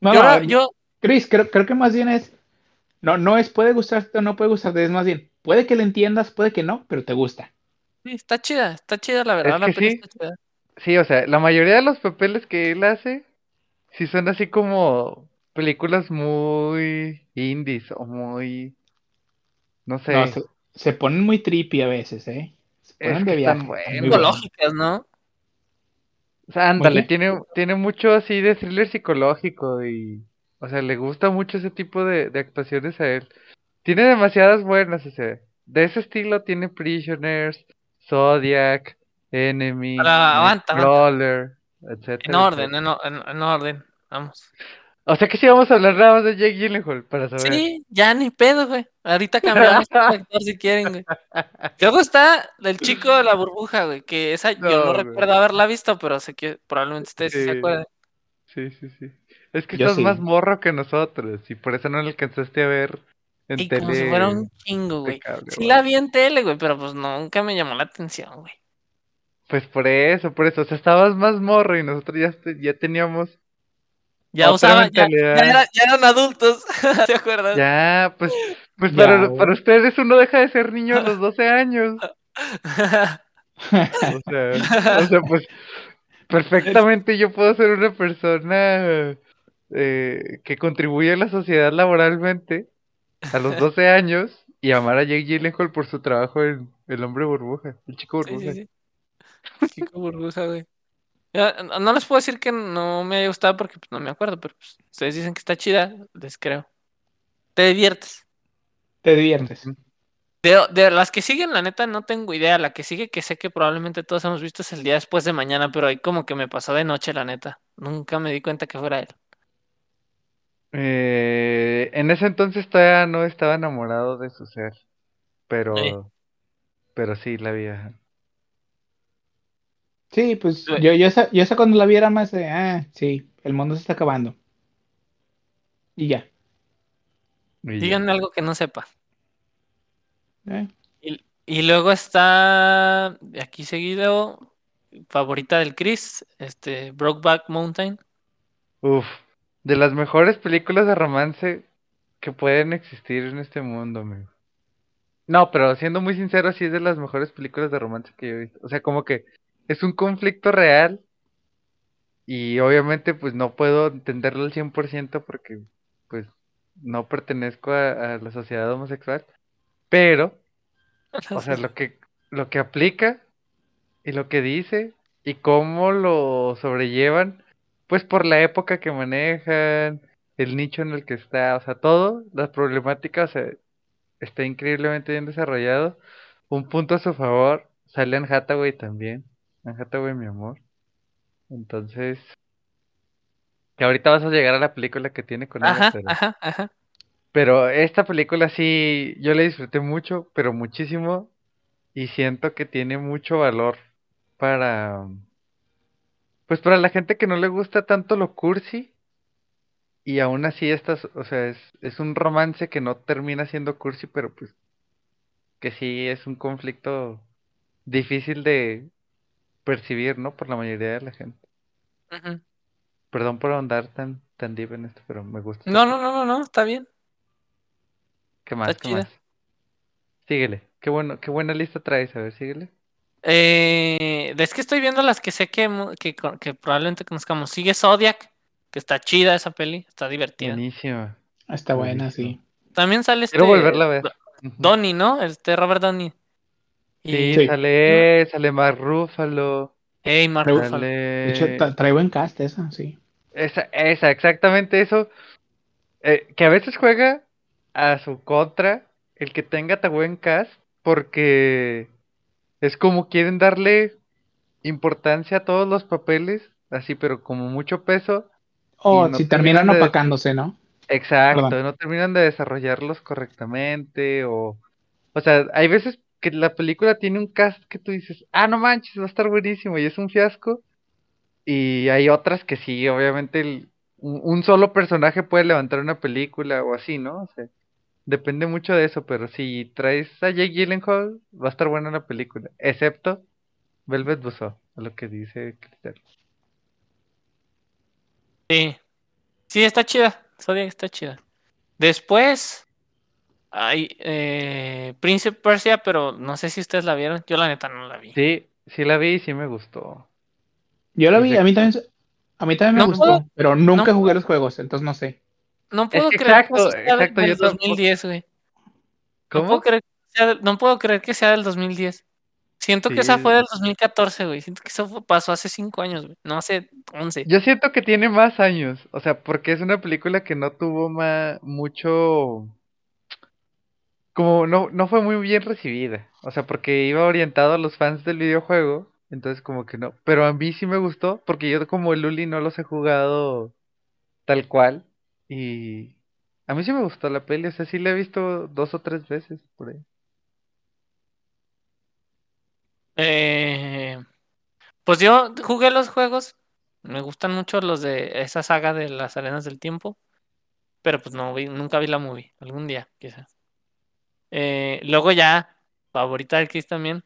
No, yo, no, yo, Chris, creo, creo que más bien es, no, no es puede gustarte o no puede gustarte, es más bien, puede que le entiendas, puede que no, pero te gusta. sí, está chida, está chida, la verdad, Es la peli sí. está chida. Sí, o sea, la mayoría de los papeles que él hace, sí son así como películas muy indies o muy, no sé, No, se, se ponen muy trippy a veces, ¿eh? Se Es que de viaje. Psicológicas, ¿no? o sea, ándale, tiene, tiene mucho así de thriller psicológico y, o sea, le gusta mucho ese tipo de, de actuaciones a él. Tiene demasiadas buenas, o sea, de ese estilo tiene Prisoners, Zodiac, Enemy. Nightcrawler. etcétera. En orden, en, en- en orden. Vamos. O sea que sí vamos a hablar nada más de Jake Gyllenhaal para saber. Sí, ya ni pedo, güey. Ahorita cambiamos <laughs> de actor si quieren, güey. Luego está el chico de la burbuja, güey, que esa yo No, güey. recuerdo haberla visto, pero sé que probablemente ustedes sí se acuerdan. Sí, sí, sí. Es que Yo estás sí. más morro que nosotros y por eso no le alcanzaste a ver en Y tele. como si fuera un chingo, güey. cable, Sí güey. la vi en tele, güey, pero pues nunca me llamó la atención, güey. Pues por eso, por eso. O sea, estabas más morro y nosotros ya, este- ya teníamos. Ya usaban, ya, ya era- ya eran adultos, <laughs> ¿te acuerdas? Ya, pues, pues Ya, para, para ustedes uno deja de ser niño a los <laughs> 12 años. <laughs> O sea, o sea, pues perfectamente yo puedo ser una persona eh, que contribuye a la sociedad laboralmente a los <laughs> 12 años y amar a Jake Gyllenhaal por su trabajo en El Hombre Burbuja, el Chico Sí, Burbuja. sí, sí. Chico burbuja, güey. Ya, no no les puedo decir que no me haya gustado porque pues, no me acuerdo, pero pues, ustedes dicen que está chida, les creo. Te diviertes. Te diviertes. De, de las que siguen, la neta, no tengo idea. La que sigue, que sé que probablemente todos hemos visto, es el día después de mañana, pero ahí como que me pasó de noche, la neta. Nunca me di cuenta que fuera él. Eh, en ese entonces todavía no estaba enamorado de su ser, pero, Sí. pero sí la vi. ajá. Sí, pues yo, yo, esa, yo esa cuando la viera más de, ah, sí, el mundo se está acabando. Y ya. Y ya. Díganme algo que no sepa. Eh, Y, y luego está, de aquí seguido, favorita del Chris, este, Brokeback Mountain. Uf, de las mejores películas de romance que pueden existir en este mundo, amigo. No, pero siendo muy sincero, sí es de las mejores películas de romance que yo he visto. O sea, como que es un conflicto real y obviamente pues no puedo entenderlo al 100% porque pues no pertenezco a, a la sociedad homosexual. Pero, <laughs> o sea, lo que, lo que aplica y lo que dice y cómo lo sobrellevan, pues por la época que manejan, el nicho en el que está, o sea, todo, las problemáticas, o sea, está increíblemente bien desarrollado. Un punto a su favor, sale Anne Hathaway también. Anne Hathaway, mi amor. Entonces, que ahorita vas a llegar a la película que tiene con ella, Ajá, pero, ajá, ajá. pero esta película sí, yo la disfruté mucho, pero muchísimo, y siento que tiene mucho valor para, pues para la gente que no le gusta tanto lo cursi, y aún así estas, o sea, es, es un romance que no termina siendo cursi, pero pues que sí es un conflicto difícil de percibir, ¿no? Por la mayoría de la gente. Perdón por ahondar tan, tan deep en esto, pero me gusta. No, no, no, no, no, está bien. ¿Qué más? está ¿Qué chida. más? Síguele. Qué bueno, qué buena lista traes, a ver, síguele. Eh, es que estoy viendo las que sé que, que, probablemente conozcamos. Sigue Zodiac, que está chida esa peli, está divertida. Buenísima. está buena, Buenísimo. sí. También sale este Quiero volverla a ver. Donnie, ¿no? Este Robert Donnie. Sí, Y Sí. sale, sale Mark Ruffalo, Hey, Mark. De hecho, trae buen cast esa, sí. Esa, esa, exactamente eso. Eh, que a veces juega a su contra el que tenga tan buen cast, porque es como quieren darle importancia a todos los papeles, así, pero como mucho peso. O no si terminan terminan de- opacándose, ¿no? Exacto, Perdón. no terminan de desarrollarlos correctamente, o, o sea, hay veces que la película tiene un cast que tú dices, ah, no manches, va a estar buenísimo, y es un fiasco. Y hay otras que sí, obviamente el- un solo personaje puede levantar una película o así, ¿no? O sea, depende mucho de eso, pero si traes a Jake Gyllenhaal, va a estar buena la película, excepto Velvet Buzzsaw, a lo que dice Cristian. Sí. Sí, está chida. Zodiac está chida. Después hay eh, Prince of Persia, pero no sé si ustedes la vieron. Yo la neta no la vi. Sí, sí la vi y sí me gustó. Yo la vi, a mí también, a mí también me No gustó, puedo- pero nunca no jugué puedo- los juegos, entonces no sé. No puedo que creer exacto, que sea exacto, del yo tampoco. 2010, güey. No ¿Cómo? puedo creer que sea del- no puedo creer que sea del 2010. Siento que esa fue del 2014, güey. Siento que eso pasó hace 5 años, güey. No hace 11. Yo siento que tiene más años, o sea, porque es una película que no tuvo ma- mucho, como no, no fue muy bien recibida, o sea, porque iba orientado a los fans del videojuego entonces como que no. Pero a mí sí me gustó, porque yo como el Luli no los he jugado tal cual. Y a mí sí me gustó la peli, o sea, sí la he visto dos o tres veces por ahí. Eh, pues yo jugué los juegos. Me gustan mucho los de esa saga de las arenas del tiempo. Pero pues no vi, nunca vi la movie. Algún día, quizás. Eh, luego ya, favorita del Chris también.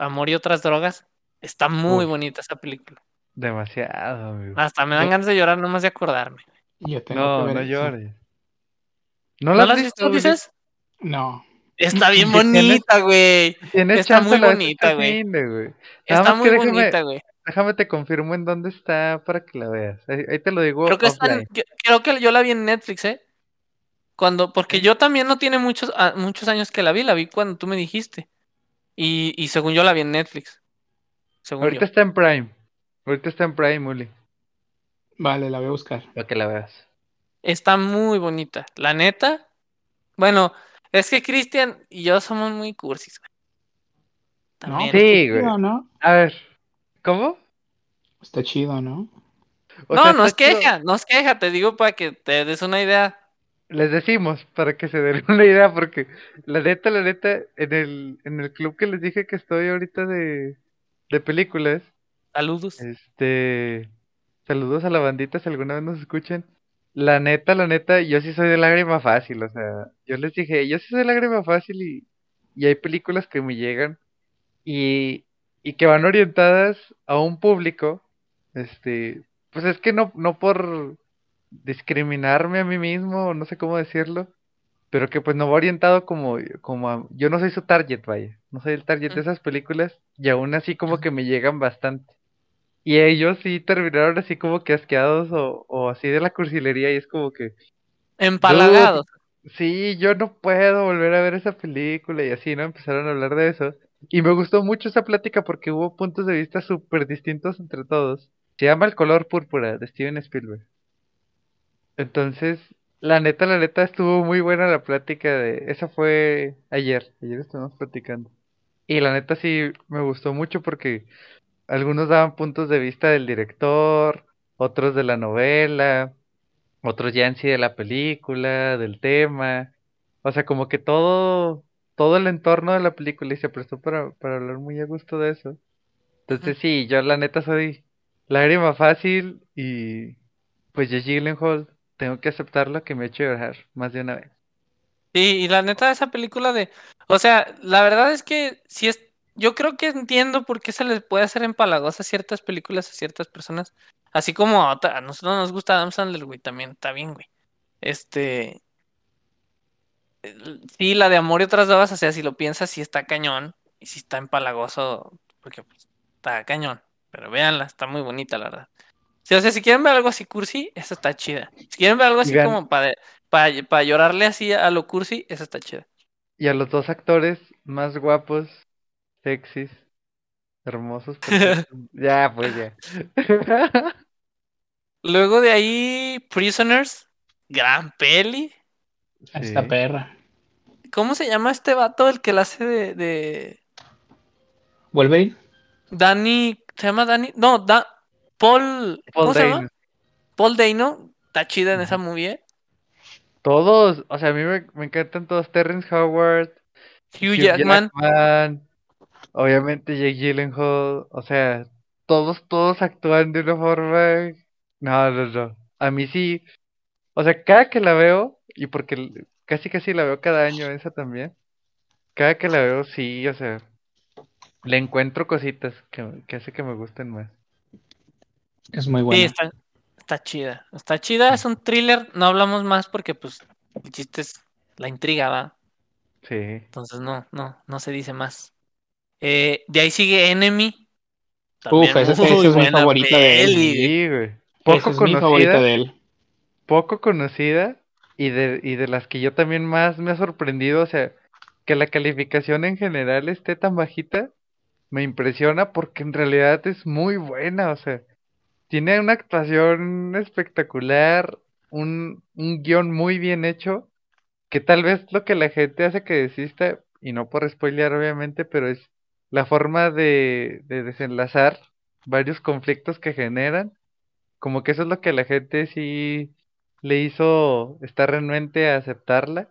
Amor y otras drogas. Está muy bonita esa película. Demasiado, amigo. Hasta me dan ganas de llorar nomás de acordarme. Yo tengo No, que ver no llores. ¿No ¿No la has visto, dices? No. Está bien <laughs> bonita, güey. Está muy bonita, güey. Está muy que déjame- bonita, güey. Déjame te confirmo en dónde está para que la veas. Ahí, ahí te lo digo Creo que, está que- creo que yo la vi en Netflix, ¿eh? Cuando, porque yo también no tiene muchos, ah, muchos años que la vi, la vi cuando tú me dijiste. Y, y según yo la vi en Netflix. Según Ahorita yo. está en Prime. Ahorita está en Prime, Uli. Vale, la voy a buscar. Para que la veas. Está muy bonita. La neta. Bueno, es que Cristian y yo somos muy cursis. No, También. Sí, güey. chido, ¿no? A ver. ¿Cómo? Está chido, ¿no? O no, sea, no es está chido. queja, no es queja, te digo para que te des una idea. Les decimos para que se den <laughs> una idea, porque la neta, la neta, en el, en el club que les dije que estoy ahorita de, de películas, Saludos. este, saludos a la bandita si alguna vez nos escuchan. La neta, la neta, yo sí soy de lágrima fácil, o sea, yo les dije, yo sí soy de lágrima fácil y, y hay películas que me llegan y, y que van orientadas a un público, este, pues es que no, no por discriminarme a mí mismo, no sé cómo decirlo, pero que pues no va orientado como, como a- yo no soy su target, vaya, no soy el target de esas películas y aún así como que me llegan bastante. Y ellos sí terminaron así como que asqueados o, o así de la cursilería y es como que, Empalagados. sí, yo no puedo volver a ver esa película y así, ¿no? Empezaron a hablar de eso. Y me gustó mucho esa plática porque hubo puntos de vista súper distintos entre todos. Se llama El color púrpura de Steven Spielberg. Entonces, la neta, la neta, estuvo muy buena la plática de... Esa fue ayer, ayer estuvimos platicando. Y la neta sí me gustó mucho porque algunos daban puntos de vista del director, otros de la novela, otros ya en sí de la película, del tema. O sea, como que todo, todo el entorno de la película y se prestó para, para hablar muy a gusto de eso. Entonces sí, yo la neta soy lágrima fácil y pues Jake Gyllenhaal tengo que aceptarlo que me ha hecho llorar más de una vez. Sí, y la neta, esa película de. O sea, la verdad es que si es. Yo creo que entiendo por qué se les puede hacer empalagosa ciertas películas a ciertas personas. Así como a, otra- a nosotros nos gusta Adam Sandler, güey, también. Está bien, güey. Este. Sí, la de Amor y otras drogas, o sea, si lo piensas, sí está cañón. Y sí está empalagoso. Porque pues, está cañón. Pero véanla, está muy bonita, la verdad. Sí, o sea, si quieren ver algo así cursi, esa está chida. Si quieren ver algo así Digan- como para para llorarle así a lo cursi, esa está chida. Y a los dos actores más guapos, sexys, hermosos, <laughs> ya, pues ya. <laughs> Luego de ahí, Prisoners, gran peli. Esta Sí. perra. ¿Cómo se llama este vato el que la hace de, de ¿Wolverine? Danny? ¿Se llama Danny? No, da Paul. Paul ¿Cómo se llama? Dano. Paul Dano. Está chida en esa movie. ¿eh? Todos, o sea, a mí me, me encantan todos. Terrence Howard, Hugh Jackman. Jackman, obviamente Jake Gyllenhaal, o sea, todos, todos actúan de una forma. No, no, no. A mí sí, o sea, cada que la veo, y porque casi casi la veo cada año esa también, cada que la veo sí, o sea, le encuentro cositas que, que hace que me gusten más. Es muy Sí, buena. está, está chida. Está chida, es un thriller. No hablamos más porque, pues, el chiste es la intriga, ¿va? Sí. Entonces, no, no, no se dice más. Eh, de ahí sigue Enemy. Uf, También esa- es mi favorita de él. Sí, güey. Poco es mi favorita conocida, de él. poco conocida y de, y de las que yo también más me ha sorprendido, o sea, que la calificación en general esté tan bajita, me impresiona porque en realidad es muy buena, o sea, tiene una actuación espectacular, un, un guion muy bien hecho, que tal vez lo que la gente hace que desista, y no por spoilear obviamente, pero es la forma de, de desenlazar varios conflictos que generan, como que eso es lo que la gente sí le hizo estar renuente a aceptarla,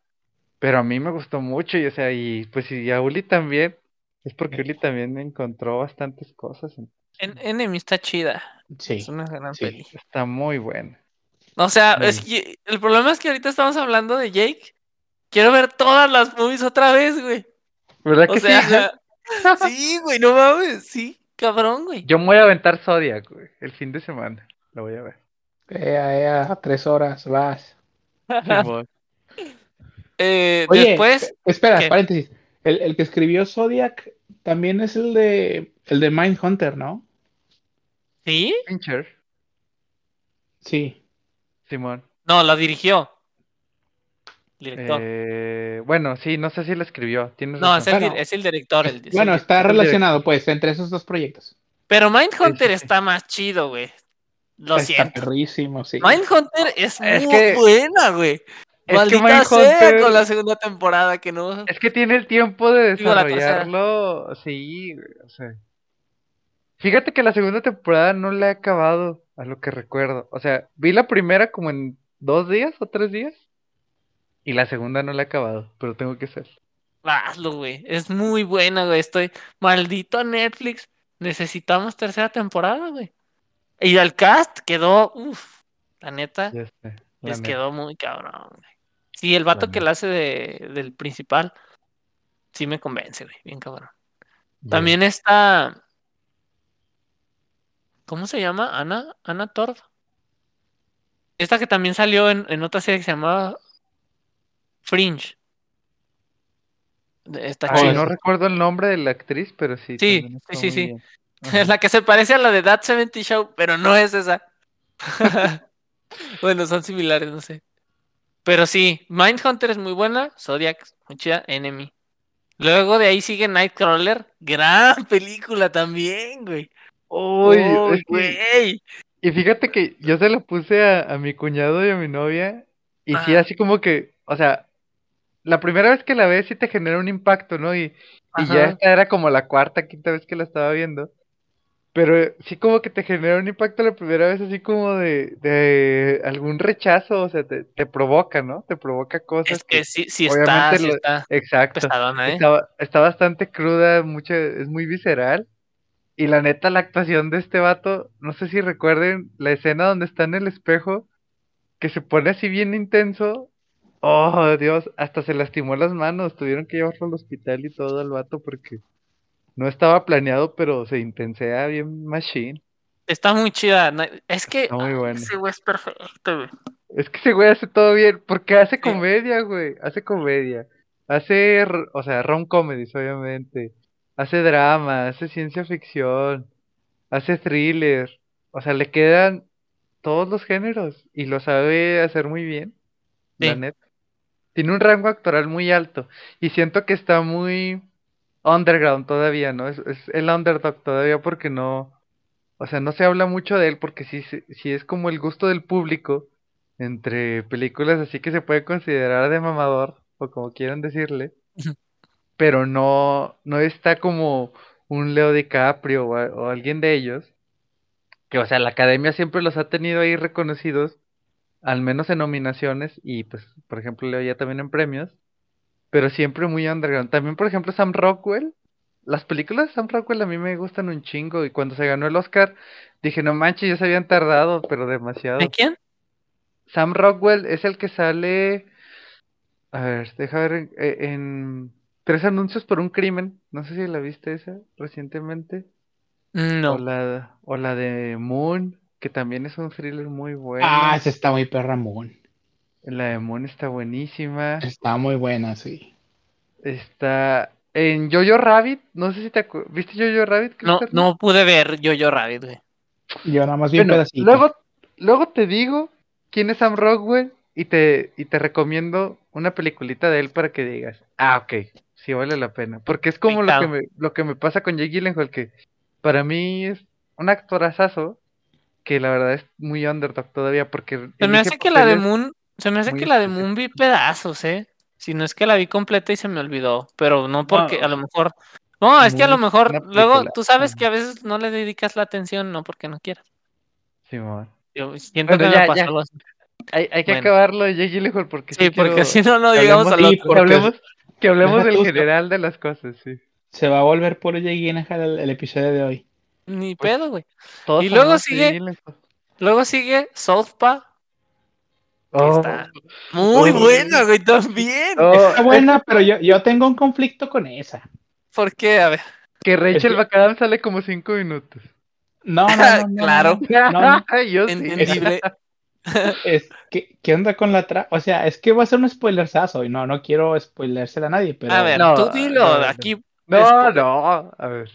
pero a mí me gustó mucho y o sea, y pues y a Uli también, es porque Uli también encontró bastantes cosas. en- En Enemy está chida. Sí. Es una gran sí. peli. Está muy buena. O sea, es que el problema es que ahorita estamos hablando de Jake. Quiero ver todas las movies otra vez, güey. ¿Verdad O que sea, sí? <laughs> sí, güey, no mames, sí, cabrón, güey. Yo me voy a aventar Zodiac, güey, el fin de semana. Lo voy a ver. Ea, ea, tres horas, vas. Simón. <laughs> Eh, Oye, después, eh, espera, ¿qué? paréntesis. El, el que escribió Zodiac también es el de el de Mindhunter, ¿no? ¿sí? Fincher, Sí. Simón. No, la dirigió. Director. Eh, bueno, sí, no sé si lo escribió. Tienes no, es el, Bueno. es el director. el- es Bueno, está el relacionado, pues, entre esos dos proyectos. Pero Mindhunter Sí, está más chido, güey. Lo Está siento. perrísimo, sí. Mindhunter es muy Es que- buena, güey. que Maldita sea Mindhunter- con la segunda temporada que no. Es que tiene el tiempo de desarrollarlo. Sí, güey, o sea. Fíjate que la segunda temporada no la he acabado, a lo que recuerdo. O sea, vi la primera como en dos días o tres días. Y la segunda no la he acabado, pero tengo que hacer. Hazlo, güey. Es muy buena, güey. Estoy maldito Netflix. Necesitamos tercera temporada, güey. Y el cast quedó, uff, la neta, Ya sé, la les neta. quedó muy cabrón, güey. Sí, el vato La que la hace de, del principal, sí me convence, güey. Bien cabrón. También está. ¿Cómo se llama? Ana, Ana Tord. Esta que también salió en, en otra serie que se llamaba Fringe. Está Ay, chida. no recuerdo el nombre de la actriz, pero sí. Sí, sí, sí, sí. Es <laughs> la que se parece a la de That 70 Show, pero no es esa. <laughs> bueno, son similares, no sé. Pero sí, Mindhunter es muy buena, Zodiac, muy chida, Enemy. Luego de ahí sigue Nightcrawler, gran <laughs> película también, güey. Uy, güey. Y fíjate que yo se lo puse a, a mi cuñado y a mi novia. Y sí, así como que, o sea, la primera vez que la ves sí te genera un impacto, ¿no? Y, y ya esta era como la cuarta, quinta vez que la estaba viendo. Pero sí como que te genera un impacto la primera vez así como de, de algún rechazo, o sea, te, te provoca, ¿no? Te provoca cosas Es que sí, sí está, sí lo- está Exacto. pesadona, ¿eh? Está, está bastante cruda, mucho, es muy visceral. Y la neta, la actuación de este vato, no sé si recuerden la escena donde está en el espejo, que se pone así bien intenso. Oh, Dios, hasta se lastimó las manos, tuvieron que llevarlo al hospital y todo al vato porque no estaba planeado, pero se intensea bien machine. Está muy chida. Es que Está muy ese güey es perfecto, güey. Es que ese güey hace todo bien, porque hace comedia, güey, hace comedia. Hace, o sea, rom comedies, obviamente. Hace drama, hace ciencia ficción, hace thriller. O sea, le quedan todos los géneros y lo sabe hacer muy bien, la Sí. neta. Tiene un rango actoral muy alto y siento que está muy underground todavía, ¿no? Es, es el underdog todavía porque no, o sea, no se habla mucho de él porque sí, se- sí es como el gusto del público entre películas así que se puede considerar de mamador o como quieran decirle, pero no, no está como un Leo DiCaprio o alguien de ellos, que o sea, la academia siempre los ha tenido ahí reconocidos, al menos en nominaciones y pues, por ejemplo, Leo ya también en premios, pero siempre muy underground. También, por ejemplo, Sam Rockwell. Las películas de Sam Rockwell a mí me gustan un chingo y cuando se ganó el Oscar dije, no manches, ya se habían tardado, pero demasiado. ¿De quién? Sam Rockwell es el que sale, a ver, deja ver, en, eh, en Tres anuncios por un crimen. No sé si la viste esa recientemente. O No. la, o la de Moon, que también es un thriller muy bueno. Ah, esa está muy perra Moon. La de Moon está buenísima. Está muy buena, sí. Está en Jojo Rabbit. No sé si te acuerdas. ¿Viste Jojo Rabbit? No, no pude ver Yo-Yo Rabbit, güey. Yo nada más vi un Bueno, pedacito. luego, luego te digo quién es Sam Rockwell y te, y te recomiendo una peliculita de él para que digas, ah, ok, sí vale la pena. Porque es como lo que, me, lo que me pasa con Jake Gyllenhaal, que para mí es un actorazazo que la verdad es muy underdog todavía, porque Se me hace que la de Moon, se me hace que la de. Moon vi pedazos, eh. Si no es que la vi completa y se me olvidó, pero no porque a lo mejor, No, es que a lo mejor, luego, tú sabes que a veces no le dedicas la atención, no porque no quieras. Yo siento Bueno, que ya, me pasó ya. algo así. Hay, hay que Bueno. acabarlo de Jake Gyllenhaal porque Sí, porque quiero si no, no llegamos al Sí, otro. que hablemos, que hablemos del general de las cosas, sí. Se va a volver puro Jake Gyllenhaal el, el episodio de hoy. Ni Pues, pedo, güey. Y luego amamos a sigue-. Luego sigue Southpaw, Oh, está muy Oh. buena, güey, también. oh, Está buena, pero yo, yo tengo un conflicto con esa. ¿Por qué? A ver. que Rachel que- McAdams sale como cinco minutos. No, no, no. no, <laughs> Claro. No. <laughs> Yo. Entendible. Es que, ¿qué onda con la tra... O sea, es que va a ser un spoilersazo y no, no quiero spoilersela a nadie, pero... A ver, No, tú dilo, aquí. No, no. A ver.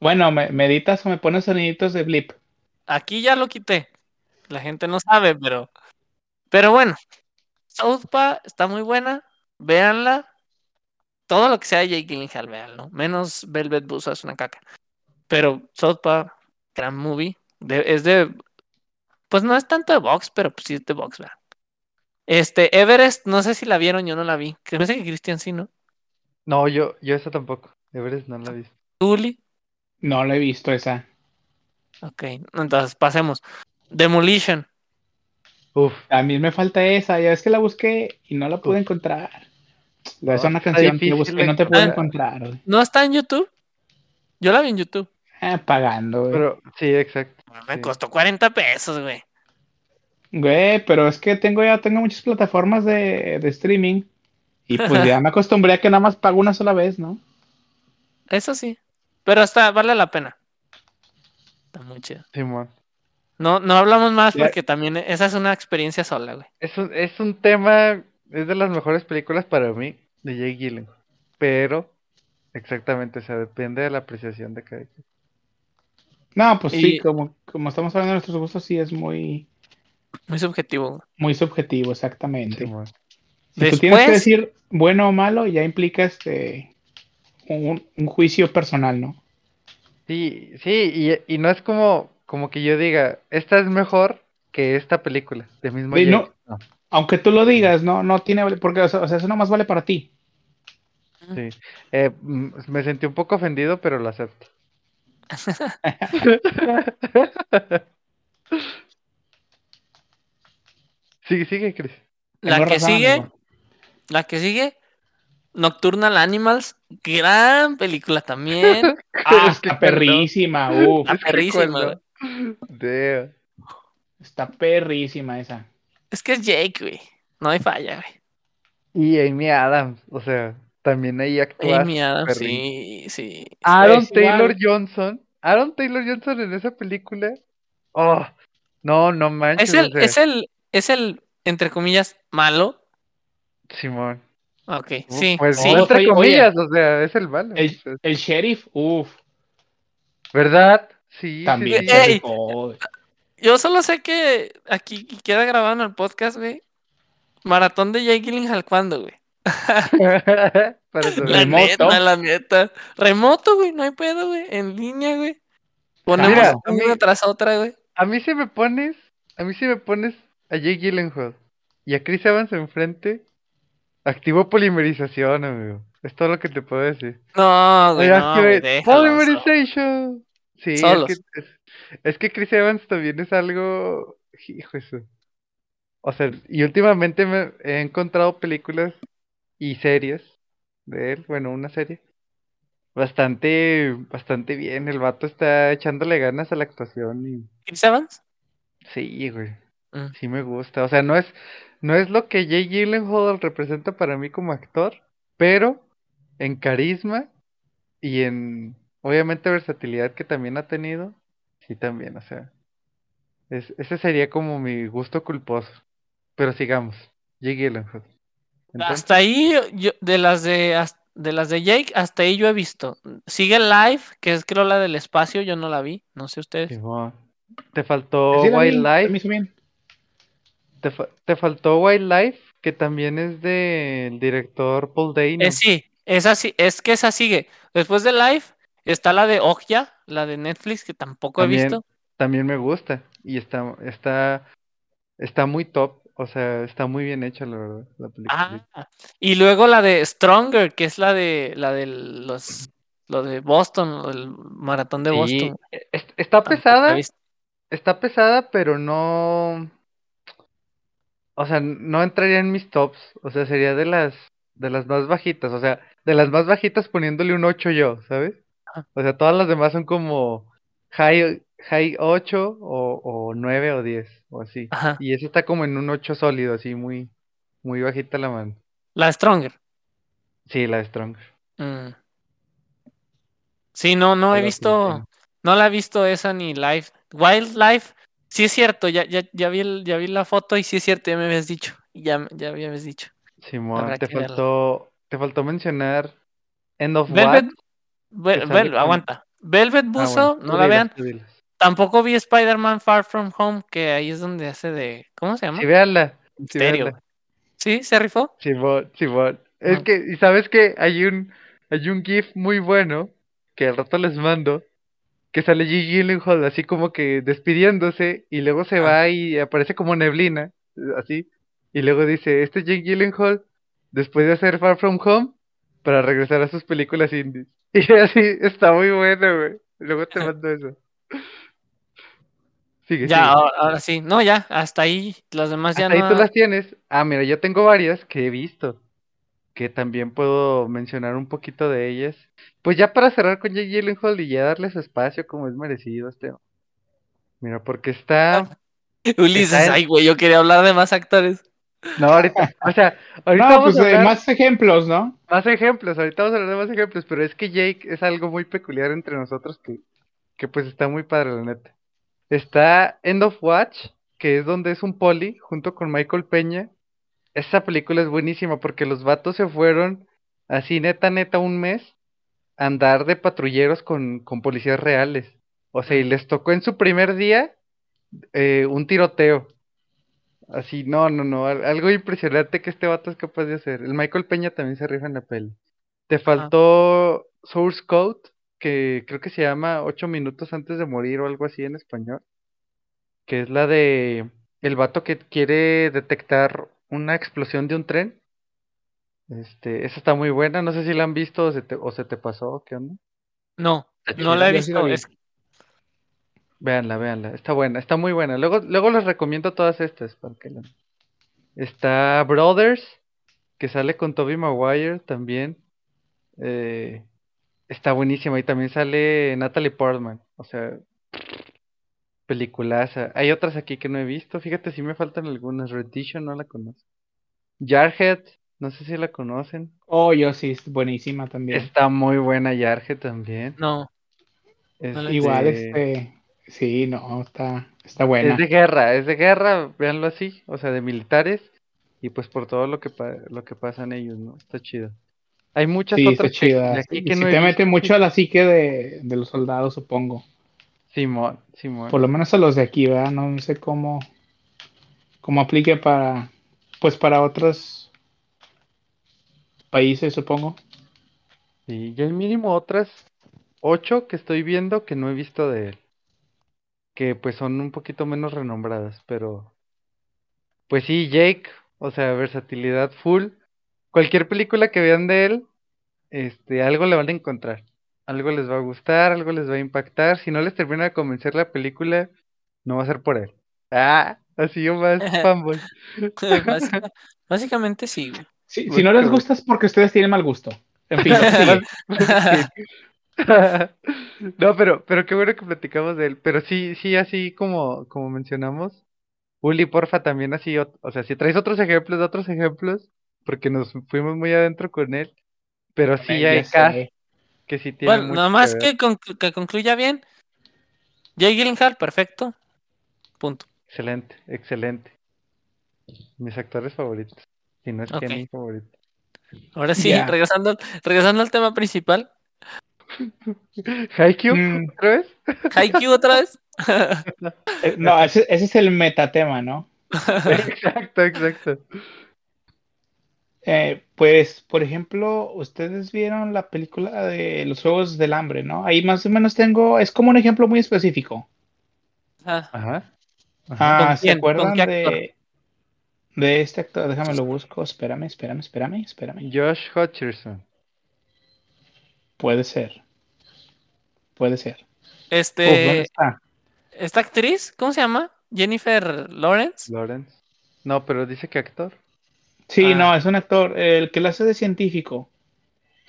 Bueno, me, me editas o me pones soniditos de blip. Aquí ya lo quité. La gente no sabe, pero. Pero bueno. Southpaw está muy buena. Véanla. Todo lo que sea de Jake Gyllenhaal, véanlo. Menos Velvet Buzzsaw es una caca. Pero Southpaw, gran movie. de- es de. Pues no es tanto de box, pero pues sí es de box, ¿verdad? Este, Everest, no sé si la vieron, yo no la vi. Que me parece que Christian sí, ¿no? No, yo, yo esa tampoco. Everest no la he visto. No la he visto esa. Ok, entonces pasemos. Demolition. Uf. A mí me falta esa, ya es que la busqué y no la pude Uf. encontrar. es No, una está canción que busqué de no te pude encontrar. encontrar. güey. ¿No está en YouTube? Yo la vi en YouTube. Ah, pagando, güey. Pero, sí, exacto. Me Sí. costó 40 pesos, güey. Güey, pero es que tengo ya tengo muchas plataformas de, de streaming y pues ya <laughs> me acostumbré a que nada más pago una sola vez, ¿no? Eso sí. Pero hasta vale la pena. Está muy chido. Simón. No, no hablamos más Ya. porque también esa es una experiencia sola, güey. Es un, es un tema, es de las mejores películas para mí de Jake Gyllenhaal. Pero, exactamente, o sea, depende de la apreciación de cada quien. No, pues Y- sí, como, como estamos hablando de nuestros gustos, sí es muy, Muy subjetivo. güey. muy subjetivo, exactamente. Simón. Si tú tienes que Después- decir bueno o malo, ya implica este un, un juicio personal, ¿no? Sí, sí, y, y no es como, como que yo diga, esta es mejor que esta película, de mismo Sí, no. No, Aunque tú lo digas, no, no tiene, porque o sea, eso nomás vale para ti. sí. Eh, me sentí un poco ofendido, pero lo acepto. <laughs> sigue, sigue, Chris. La que razón, sigue, amigo. la que sigue, Nocturnal Animals, gran película también. <laughs> Ah, Es que está cuando- perrísima, uf, Está es que perrísima, cuando- Damn. está perrísima esa. Es que es Jake, güey. No hay falla, güey. Y Amy Adams, o sea, también ahí actúa. Amy Adams, sí, sí. Aaron Es igual. Taylor Johnson. Aaron Taylor Johnson en esa película. Oh, no, no manches. Es el, o sea, es el, es el, entre comillas, malo. Simón. Ok, sí, Pues sí. entre Oye, comillas, o sea, es el malo. El, sea, el sheriff, uff, ¿Verdad? Sí, también sí. Ey. Yo solo sé que aquí queda grabado en el podcast, güey. Maratón de Jake Gyllenhaal, ¿cuándo, güey? <laughs> La Remoto. neta, la neta. Remoto, güey, no hay pedo, güey. En línea, güey. Ponemos Mira, una mí- tras otra, güey. A mí si me pones, a mí si me pones a Jake Gyllenhaal y a Chris Evans enfrente, activo polimerización, amigo. Es todo lo que te puedo decir. No, güey, no, que- güey, déjalo, so- Polymerization. Sí, es que, es, es que Chris Evans también es algo. Hijo eso. O sea, y últimamente me he encontrado películas y series de él, bueno, una serie. Bastante, bastante bien. El vato está echándole ganas a la actuación y ¿Chris Evans? sí, güey. Mm. Sí me gusta. O sea, no es, no es lo que Jake Gyllenhaal representa para mí como actor, pero en carisma y en, obviamente, versatilidad que también ha tenido, sí también, o sea. Es, ese sería como mi gusto culposo. Pero sigamos. Jake Gyllenhaal. Entonces, Hasta ahí, yo, de las de, de las de Jake, hasta ahí yo he visto. Sigue Live, que es creo la del espacio, yo no la vi, no sé ustedes. Te faltó vi, Wildlife. se me hizo bien. Te, fa- te faltó Wildlife, que también es del director Paul Dano. Eh, sí, esa sí, es que esa sigue. Después de Live está la de Okja, la de Netflix, que tampoco he visto. también me gusta. Y está, está, está muy top. O sea, está muy bien hecha, la verdad, la película. Ah, y luego la de Stronger, que es la de la de los lo de Boston, el maratón de Sí, Boston. es- está pesada, está pesada, pero no, o sea, no entraría en mis tops, o sea, sería de las, de las más bajitas, o sea, de las más bajitas poniéndole un 8 yo, ¿sabes? Ajá. O sea, todas las demás son como high, high 8 o, o 9 o 10 o así. Ajá. Y ese está como en un 8 sólido, así muy, muy bajita la mano. La Stronger. Sí, la de Strong. Mm. Sí, no, no he visto, sí. no la he visto esa ni live. Wildlife, sí es cierto, ya, ya, ya vi el- ya vi la foto y sí es cierto, ya me habías dicho. Ya, ya me habías dicho. Simón, Habrá te verla. faltó, te faltó mencionar End of Velvet. Vel- Vel- aguanta. Velvet Ah, Buzo, bueno, no la vean. Tampoco vi Spider-Man Far From Home, que ahí es donde hace de, ¿cómo se llama? Sí, véanla. Sí. ¿Sí? ¿Se rifó? Simón, Simón. Es Ajá. que, y sabes que hay un, hay un GIF muy bueno que al rato les mando, que sale G. Gyllenhaal así como que despidiéndose y luego se Ah. va y aparece como neblina, así, y luego dice, este Jake Gyllenhaal, después de hacer Far From Home, para regresar a sus películas indies. <laughs> Y así, está muy bueno, güey. Luego te mando eso. Sigue, Ya, sigue. ahora, ahora sí. No, ya, hasta ahí. Las demás ya Hasta ahí no. tú las tienes. Ah, mira, yo tengo varias que he visto. Que también puedo mencionar un poquito de ellas. Pues ya para cerrar con Jake Gyllenhaal y ya darle su espacio como es merecido este. Mira, porque está. <laughs> Ulises, Está en- ay, güey, yo quería hablar de más actores. No, ahorita. O sea, <laughs> ahorita No, vamos pues a hablar más ejemplos, ¿no? más ejemplos. Ahorita vamos a hablar de más ejemplos. Pero es que Jake es algo muy peculiar entre nosotros que, que pues está muy padre, la neta. Está End of Watch, que es donde es un poli junto con Michael Peña. Esa película es buenísima porque los vatos se fueron así neta neta un mes a andar de patrulleros con, con policías reales. O sea, y les tocó en su primer día eh, un tiroteo. Así, no, no, no, al- algo impresionante que este vato es capaz de hacer. El Michael Peña también se rifa en la peli. Te faltó Source Code, que creo que se llama Ocho minutos antes de morir o algo así en español. Que es la de el vato que quiere detectar una explosión de un tren. Este, esa está muy buena, no sé si la han visto o se te, o se te pasó, ¿qué onda? No, no la he visto. vi. Es, Véanla, véanla, está buena, está muy buena. Luego, luego les recomiendo todas estas para que la... Está Brothers, que sale con Toby Maguire también. Eh, está buenísima y también sale Natalie Portman. O sea, peliculaza. Hay otras aquí que no he visto. Fíjate si me faltan algunas. Retition no la conozco. Jarhead, no sé si la conocen. Oh, yo sí, es buenísima también. Está muy buena Jarhead también. no, he Igual, Este, este, sí, no, está, está buena. Es de guerra, es de guerra, véanlo así, o sea, de militares y pues por todo lo que pa- lo que pasan ellos, ¿no? Está chido. Hay muchas Sí, está otras que- chida. de aquí Y que no he te visto. mete mucho a la psique de, de los soldados, supongo. Simón, Simón. Por lo menos a los de aquí, ¿verdad? No sé cómo, cómo aplique para, pues para otros países, supongo. Sí, yo mínimo otras ocho que estoy viendo que no he visto de él. Que pues son un poquito menos renombradas, pero pues sí, Jake, o sea, versatilidad full. Cualquier película que vean de él, este, algo le van a encontrar. Algo les va a gustar, algo les va a impactar. Si no les termina de convencer la película, no va a ser por él. Ah, así yo más <laughs> fanboy. <laughs> básica- básicamente sí. Si, si no les gusta es porque ustedes tienen mal gusto. En fin. <laughs> No, pero, pero qué bueno que platicamos de él. Pero sí, sí, así como, como mencionamos. Uli, porfa, también así, o sea, si traes otros ejemplos, otros ejemplos, porque nos fuimos muy adentro con él. Pero sí Ya hay sé. Que sí tienen Bueno, mucho nada más que, conclu- que concluya bien. Jay Gyllenhaal, perfecto. Punto. Excelente, excelente. Mis actores favoritos. Si no es Ok. que mi favorito. Ahora sí, regresando, regresando al tema principal. <laughs> ¿Haikyuu? Mm. ¿Otra vez? Haikyuu otra vez. <laughs> Eh, No, ese, ese es el metatema, ¿no? exacto, exacto. Eh, pues, por ejemplo, ustedes vieron la película de los Juegos del Hambre, ¿no? Ahí más o menos tengo, es como un ejemplo muy específico. Ah, Ajá. Ah, ¿Con ¿se quién? ¿Con acuerdan de, de este actor? Déjame lo busco, espérame, espérame, espérame, espérame. Josh Hutcherson. Puede ser. puede ser. Uf, ¿dónde Este, está? esta actriz, ¿cómo se llama? Jennifer Lawrence. Lawrence. No, pero dice que actor. Sí, Ah. no, es un actor, el que lo hace de científico.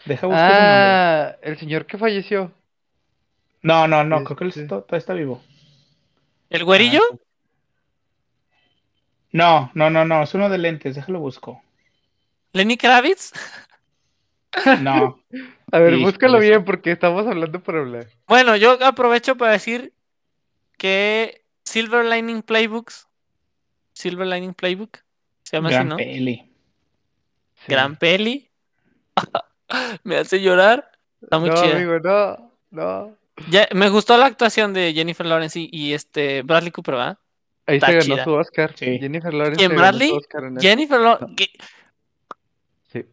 Deja buscar su nombre. Ah, el señor que falleció. No, no, no, creo que él este. está- todavía está vivo. ¿El güerillo? Ah, No, no, no, no, es uno de lentes, déjalo busco. ¿Lenny Kravitz? No, <laughs> A ver, búscalo bien porque estamos hablando por hablar. Bueno, yo aprovecho para decir que Silver Lining Playbooks, Silver Lining Playbook, se llama gran así, ¿no? peli. Gran peli. <laughs> Me hace llorar. Está muy no, chida. amigo, no, no. Ya, me gustó la actuación de Jennifer Lawrence y, y este Bradley Cooper, ¿verdad? Ahí Está se ganó chida. su Oscar. Sí. Jennifer Lawrence ¿Quién, se ganó su Bradley? Oscar en eso. Jennifer Lawrence. Sí.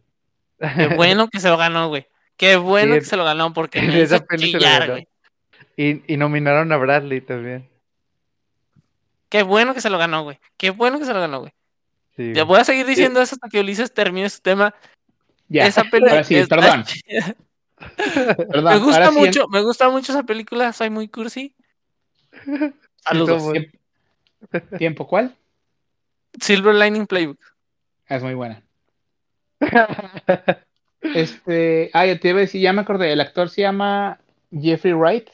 qué <laughs> bueno que se lo ganó, güey. Qué bueno Sí, que se lo ganó porque me esa hizo peli se lo chillar, ganó. güey. y, y nominaron a Bradley también. Qué bueno que se lo ganó, güey. Qué bueno que se lo ganó, güey. Sí, Ya voy a seguir diciendo eso hasta que Ulises termine su tema. Ya, Esa peli ahora sí, perdón. <laughs> Me gusta mucho, me gusta mucho esa película, soy muy cursi. <laughs> Saludos. somos. Tiempo, tiempo, ¿cuál? Silver Lining Playbook. Es muy buena. <laughs> Este, ah, ya te iba a decir, ya me acordé, el actor se llama Jeffrey Wright.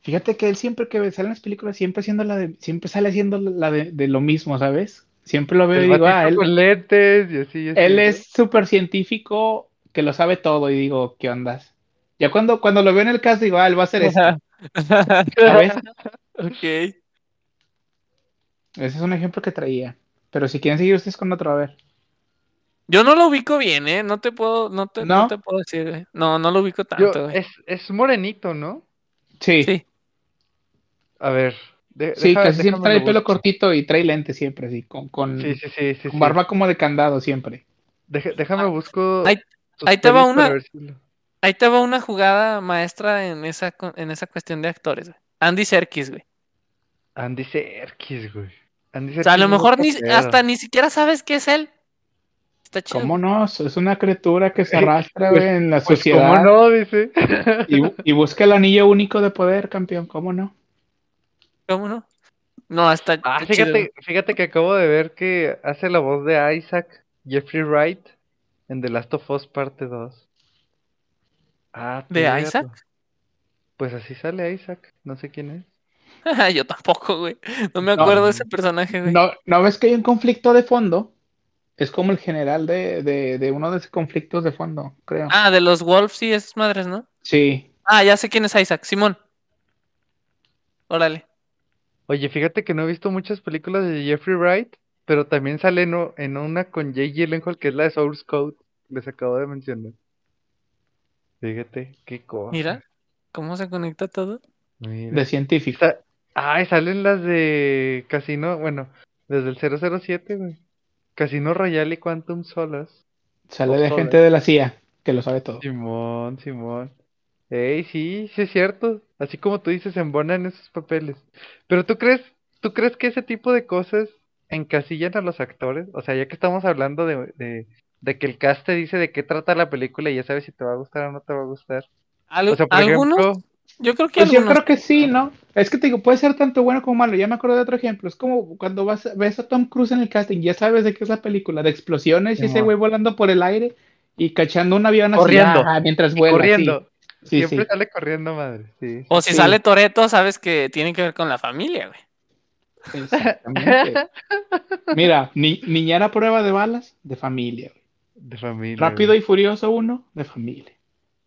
Fíjate que él siempre que sale en las películas, siempre haciendo la de, siempre sale haciendo la de, de lo mismo, ¿sabes? Siempre lo veo y digo, ah, él, con lentes y así. y así, él es súper científico que lo sabe todo y digo, ¿qué ondas? Ya cuando, cuando lo veo en el cast digo, ah, él va a hacer esto, ¿sabes? ok. Ese es un ejemplo que traía. Pero si quieren seguir ustedes con otro, a ver. Yo no lo ubico bien, ¿eh? No te puedo, no te, no ¿No? te puedo decir, güey. No, no lo ubico Yo- tanto, es, es morenito, ¿no? Sí, Sí. A ver. De- sí, deja- casi siempre trae el pelo cortito y trae lentes siempre, así, con, con, Sí, sí, sí, sí. con sí. barba como de candado siempre. Deja- déjame busco. ahí- ahí te va una- si Ahí te va una jugada maestra en esa, en esa cuestión de actores, güey. Andy Serkis, güey. Andy Serkis, güey. Andy O sea, a lo mejor ni, hasta ni siquiera sabes qué es él. Está chido. ¿Cómo no? Es una criatura que se Eh, arrastra, pues- güey, en la Pues, sociedad ¿cómo no? Dice. y busca el anillo único de poder, campeón. ¿Cómo no? ¿Cómo no? No, está, Ah, fíjate, fíjate que acabo de ver que hace la voz de Isaac Jeffrey Wright en The Last of Us parte 2. Ah, ¿De. Isaac? Pues así sale Isaac, no sé quién es. <laughs> Yo tampoco, güey. No me No. acuerdo de ese personaje, güey. ¿No, ¿no ves que hay un conflicto de fondo? Es como el general de, de, de uno de esos conflictos de fondo, creo. Ah, de los Wolves y esas madres, ¿no? Sí. Ah, ya sé quién es Isaac. Simón. Órale. Oye, fíjate que no he visto muchas películas de Jeffrey Wright, pero también sale en, o- en una con Jake Gyllenhaal que es la de Source Code, les acabo de mencionar. Fíjate, qué cosa. Mira cómo se conecta todo. Mira. De científico. Sa- Ay, salen las de Casino, bueno, desde el 007, güey. Casino Royale y Quantum Solace. Sale de gente de la CIA, que lo sabe todo. Simón, Simón. Ey, sí, sí es cierto. Así como tú dices, embonan esos papeles. Pero tú crees, ¿tú crees que ese tipo de cosas encasillan a los actores? O sea, ya que estamos hablando de, de, de que el cast te dice de qué trata la película y ya sabes si te va a gustar o no te va a gustar. Al- O sea, por algunos, ejemplo, yo creo que Pues yo creo que sí, ¿no? Es que te digo, puede ser tanto bueno como malo. Ya me acuerdo de otro ejemplo. Es como cuando vas, ves a Tom Cruise en el casting, ya sabes de qué es la película, de explosiones y ese güey volando por el aire y cachando un avión así Corriendo. ajá, mientras vuela. sí. corriendo. Sí, Siempre sí. sale corriendo, madre. Sí. O si Sí. sale Toreto, sabes que tiene que ver con la familia, güey. Exactamente. <laughs> Mira, ni, niñera prueba de balas, de familia. güey. De familia. Rápido güey. y Furioso 1, de familia.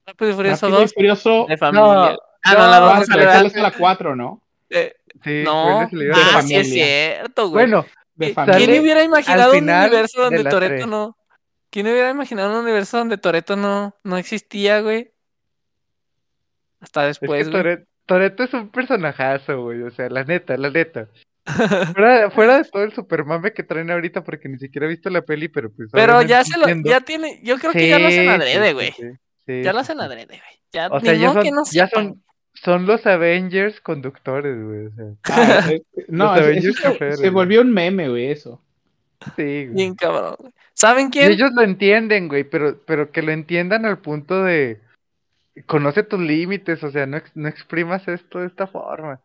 Rápido y Furioso Rápido y 2, Furioso de familia. No, ah, no, no, la 2 pero sale esa de- es la 4, ¿no? eh, Sí, No, bueno, a ah, sí es cierto, güey. Bueno, De ¿Qui- familia. ¿Quién hubiera imaginado un universo de donde Toreto no? ¿Quién hubiera imaginado un universo donde Toreto no, no existía, güey? Hasta Es que después, güey. Toret- Toretto es un personajazo, güey. O sea, la neta, la neta. Fuera, fuera de todo el supermame que traen ahorita, porque ni siquiera he visto la peli, pero pues. Pero ya se lo, ya tiene, yo creo que ya lo hacen adrede, güey. sí, sí, Ya lo hacen adrede, güey. Ya, O sea, ya son, que no ya son, son los Avengers conductores, güey. O sea, Ah, <laughs> no, Avengers eso se, choferes, se güey. volvió un meme, güey, eso. sí, güey. Bien cabrón, güey. ¿Saben Y quién? ellos lo entienden, güey, pero, pero que lo entiendan al punto de, conoce tus límites, o sea, no, ex- no exprimas esto de esta forma.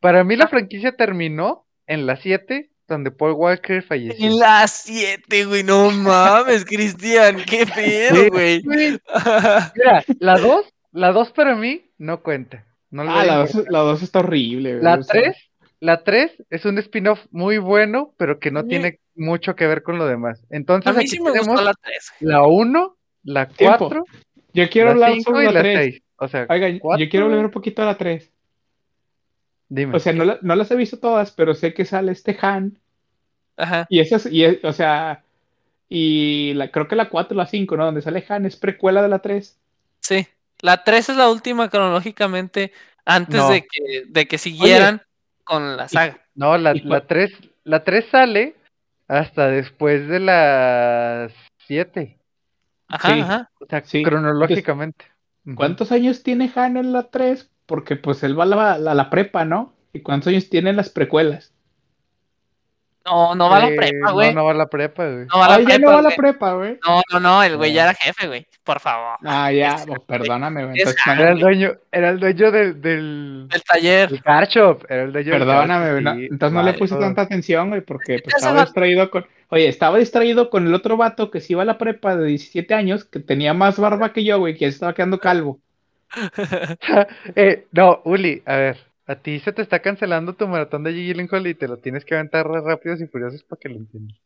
Para mí la Ah. franquicia terminó en la 7, donde Paul Walker falleció. En las 7, güey, no mames, Cristian, qué <laughs> pedo, Sí, güey. Mira, la 2, la 2 para mí no cuenta. No Ah, la 2 importancia. la dos está horrible, güey, La o sea, 3, la 3 es un spin-off muy bueno, pero que no mí- tiene mucho que ver con lo demás. Entonces A mí aquí sí me tenemos gustó la 3. la 1, la Tiempo. 4, Yo quiero la hablar 5 sobre y la la 3. 6. O sea, Oiga, yo quiero hablar un poquito de la 3. Dime. O sea, no, la- no las he visto todas, pero sé que sale este Han. Ajá. Y esas, y, es- o sea, y la, creo que la 4 la 5, ¿no? Donde sale Han es precuela de la 3. Sí. La 3 es la última cronológicamente antes No. de que, de que siguieran con la saga. No, la, ¿Y la cuál? 3, la 3 sale hasta después de las 7. Ajá, Sí. ajá. O sea, Sí. cronológicamente. ¿Cuántos años tiene Han en la 3? Porque pues él va a la, a la prepa, ¿no? ¿Y cuántos años tienen las precuelas? No, no va a la Eh, prepa, güey. No, no va a la prepa, güey. No va a la Ay, ya no prepa, va a la güey. prepa, güey. No, no, no, el güey No. ya era jefe, güey. Por favor. Ah, ya, oh, perdóname, güey. Entonces, Era el dueño, era el dueño del, del, El taller. del car shop, era el dueño Perdóname, güey, no- entonces no le puse todo. tanta atención, güey, porque pues, estaba se va- distraído con... Oye, estaba distraído con el otro vato que sí iba a la prepa de 17 años, que tenía más barba que yo, güey, que ya se estaba quedando calvo. <laughs> Eh, no, Uli, a ver, a ti se te está cancelando tu maratón de Gyllenhaal y te lo tienes que aventar rápidos y furiosos para que lo entiendas.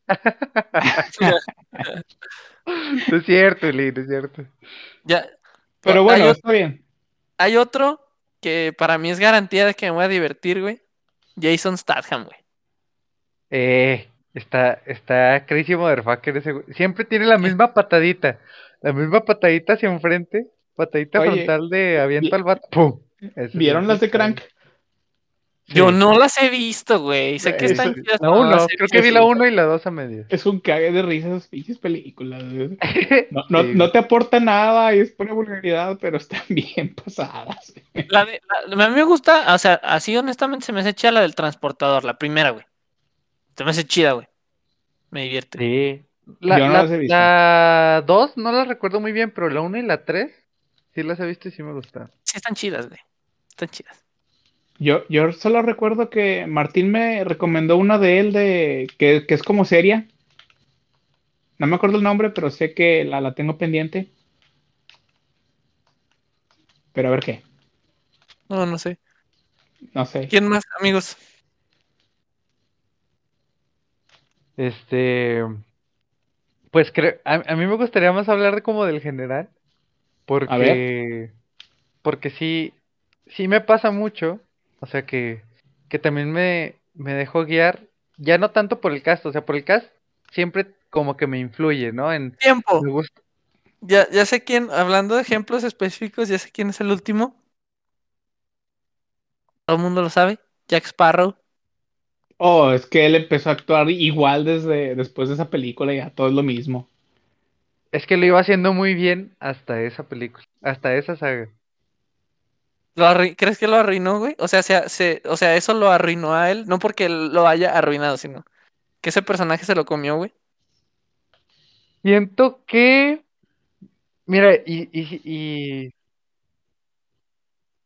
No <laughs> es cierto, no es cierto. Ya. Pero bueno, está bien. Hay otro que para mí es garantía de que me voy a divertir, güey. Jason Statham, güey. Eh, está, está crazy motherfucker ese güey. Siempre tiene la misma patadita, la misma patadita hacia enfrente, patadita Oye, frontal de aviento vi- al vato. ¿Vieron las de. Crank? Sí. Yo no las he visto, güey. Sé que Eso- están chidas, La pero no las uno, he creo visto. que vi la 1 y la 2 a medias. Es un cague de risa esas pinches películas. güey. <laughs> No, no, Sí. no te aporta nada y es pura vulgaridad, pero están <laughs> bien pasadas. La de- la- a mí me gusta, o sea, así honestamente se me hace chida la del transportador, la primera, güey. Se me hace chida, güey. Me divierte. Sí. La, Yo no la, las he visto. la 2 no la recuerdo muy bien, pero la 1 y la 3 sí las he visto y sí me gustaron. Sí, están chidas, güey. Están chidas. Yo, yo solo recuerdo que Martín me recomendó una de él de que, que es como seria. No me acuerdo el nombre, pero sé que la, la tengo pendiente. Pero a ver qué. No, no sé. No sé. ¿Quién más, amigos? Este. Pues creo. A, a mí me gustaría más hablar de como del general. Porque. Porque sí. Sí me pasa mucho. O sea que. Que también me, me dejo guiar. Ya no tanto por el cast. O sea, por el cast siempre como que me influye, ¿no? En. Tiempo. Me gusta. Ya, ya sé quién, hablando de ejemplos específicos, ya sé quién es el último. Todo el mundo lo sabe. Jack Sparrow. Oh, es que él empezó a actuar igual desde después de esa película, ya todo es lo mismo. Es que lo iba haciendo muy bien hasta esa película. Hasta esa saga. ¿Lo ¿Crees que lo arruinó, güey? O sea, se, se- o sea, eso lo arruinó a él, no porque lo haya arruinado, sino que ese personaje se lo comió, güey. Siento que. Mira, y, y, y,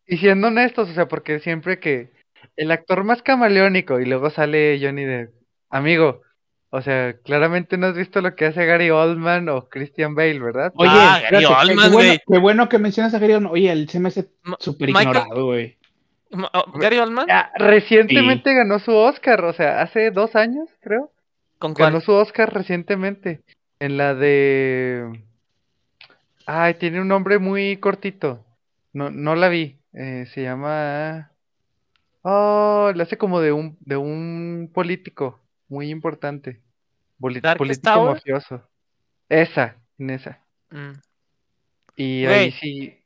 y siendo honestos, o sea, porque siempre que el actor más camaleónico y luego sale Johnny Depp, amigo, o sea, claramente no has visto lo que hace Gary Oldman o Christian Bale, ¿verdad? Oye, Ah, Gary Oldman, qué, bueno, güey. qué bueno que mencionas a Gary Oldman. Oye, él se me hace súper ignorado, güey. Oh, Gary Oldman, Ah, recientemente ganó su Oscar, o sea, hace dos años, creo. ¿con Ganó su Oscar recientemente en la de... Ay, tiene un nombre muy cortito. No, no la vi. Eh, se llama... Oh, la hace como de un, de un político muy importante. Darkest político Tower. mafioso. Esa, en esa. Mm, Y ahí sí...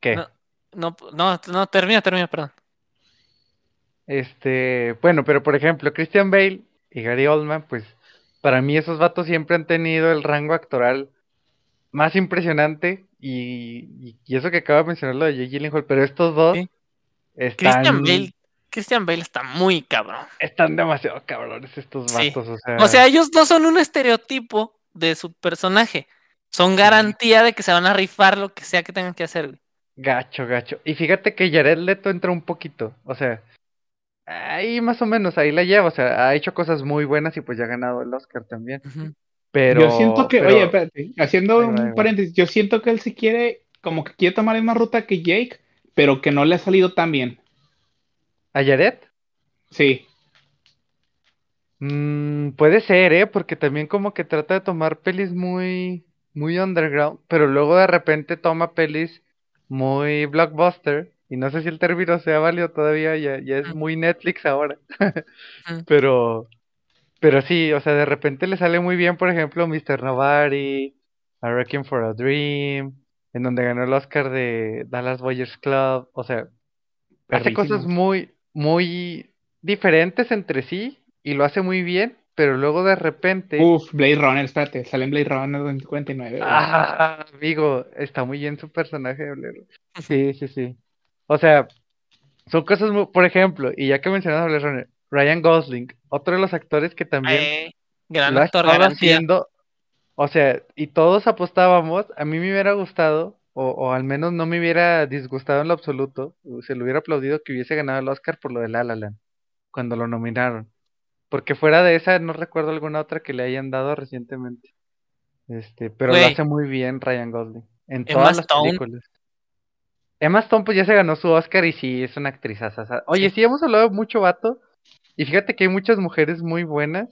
¿Qué? No, no, no, no, termina, termina, perdón. Este, bueno, pero por ejemplo, Christian Bale y Gary Oldman, pues para mí esos vatos siempre han tenido el rango actoral más impresionante y, y- y eso que acaba de mencionar lo de Jake Gyllenhaal, pero estos dos Sí. están, Christian Bale, Christian Bale está muy cabrón. están demasiado cabrones estos Sí. vatos, o sea, O sea, ellos dos son un estereotipo de su personaje. Son garantía de que se van a rifar lo que sea que tengan que hacer, güey. Gacho, gacho. Y fíjate que Jared Leto entra un poquito. O sea, ahí más o menos, ahí la lleva. O sea, ha hecho cosas muy buenas y pues ya ha ganado el Oscar también. Pero. yo siento que, pero- oye, espérate, haciendo Ahí va, ahí un paréntesis, yo siento que él se quiere, como que quiere tomar la misma ruta que Jake, pero que no le ha salido tan bien. ¿A Jared? Sí, Mm, puede ser, ¿eh? Porque también como que trata de tomar pelis muy, muy underground, pero luego de repente toma pelis muy blockbuster. Y no sé si el término sea válido todavía, ya, ya es Ujú. muy Netflix ahora. <laughs> Pero, pero sí, o sea, de repente le sale muy bien, por ejemplo, Mr. Nobody, A Wrecking for a Dream, en donde ganó el Oscar de Dallas Buyers Club. O sea, hace cosas muy, muy diferentes entre sí y lo hace muy bien, pero luego de repente, Uf, Blade Runner, espérate, sale en Blade Runner 2049. güey. ah, amigo, está muy bien su personaje de. <laughs> Sí, sí, sí. O sea, son cosas muy, por ejemplo, y ya que mencionas a Blade Runner, Ryan Gosling, otro de los actores que también Eh, gran lo actor, haciendo, o sea, y todos apostábamos, a mí me hubiera gustado, o, o al menos no me hubiera disgustado en lo absoluto, se le hubiera aplaudido que hubiese ganado el Oscar por lo de La La Land, cuando lo nominaron. Porque fuera de esa, no recuerdo alguna otra que le hayan dado recientemente. Este, pero lo hace muy bien Ryan Gosling. En Emma todas las Stone. películas. Emma Stone pues ya se ganó su Oscar y sí, es una actrizaza. Oye, Sí. hemos hablado mucho vato. Y fíjate que hay muchas mujeres muy buenas,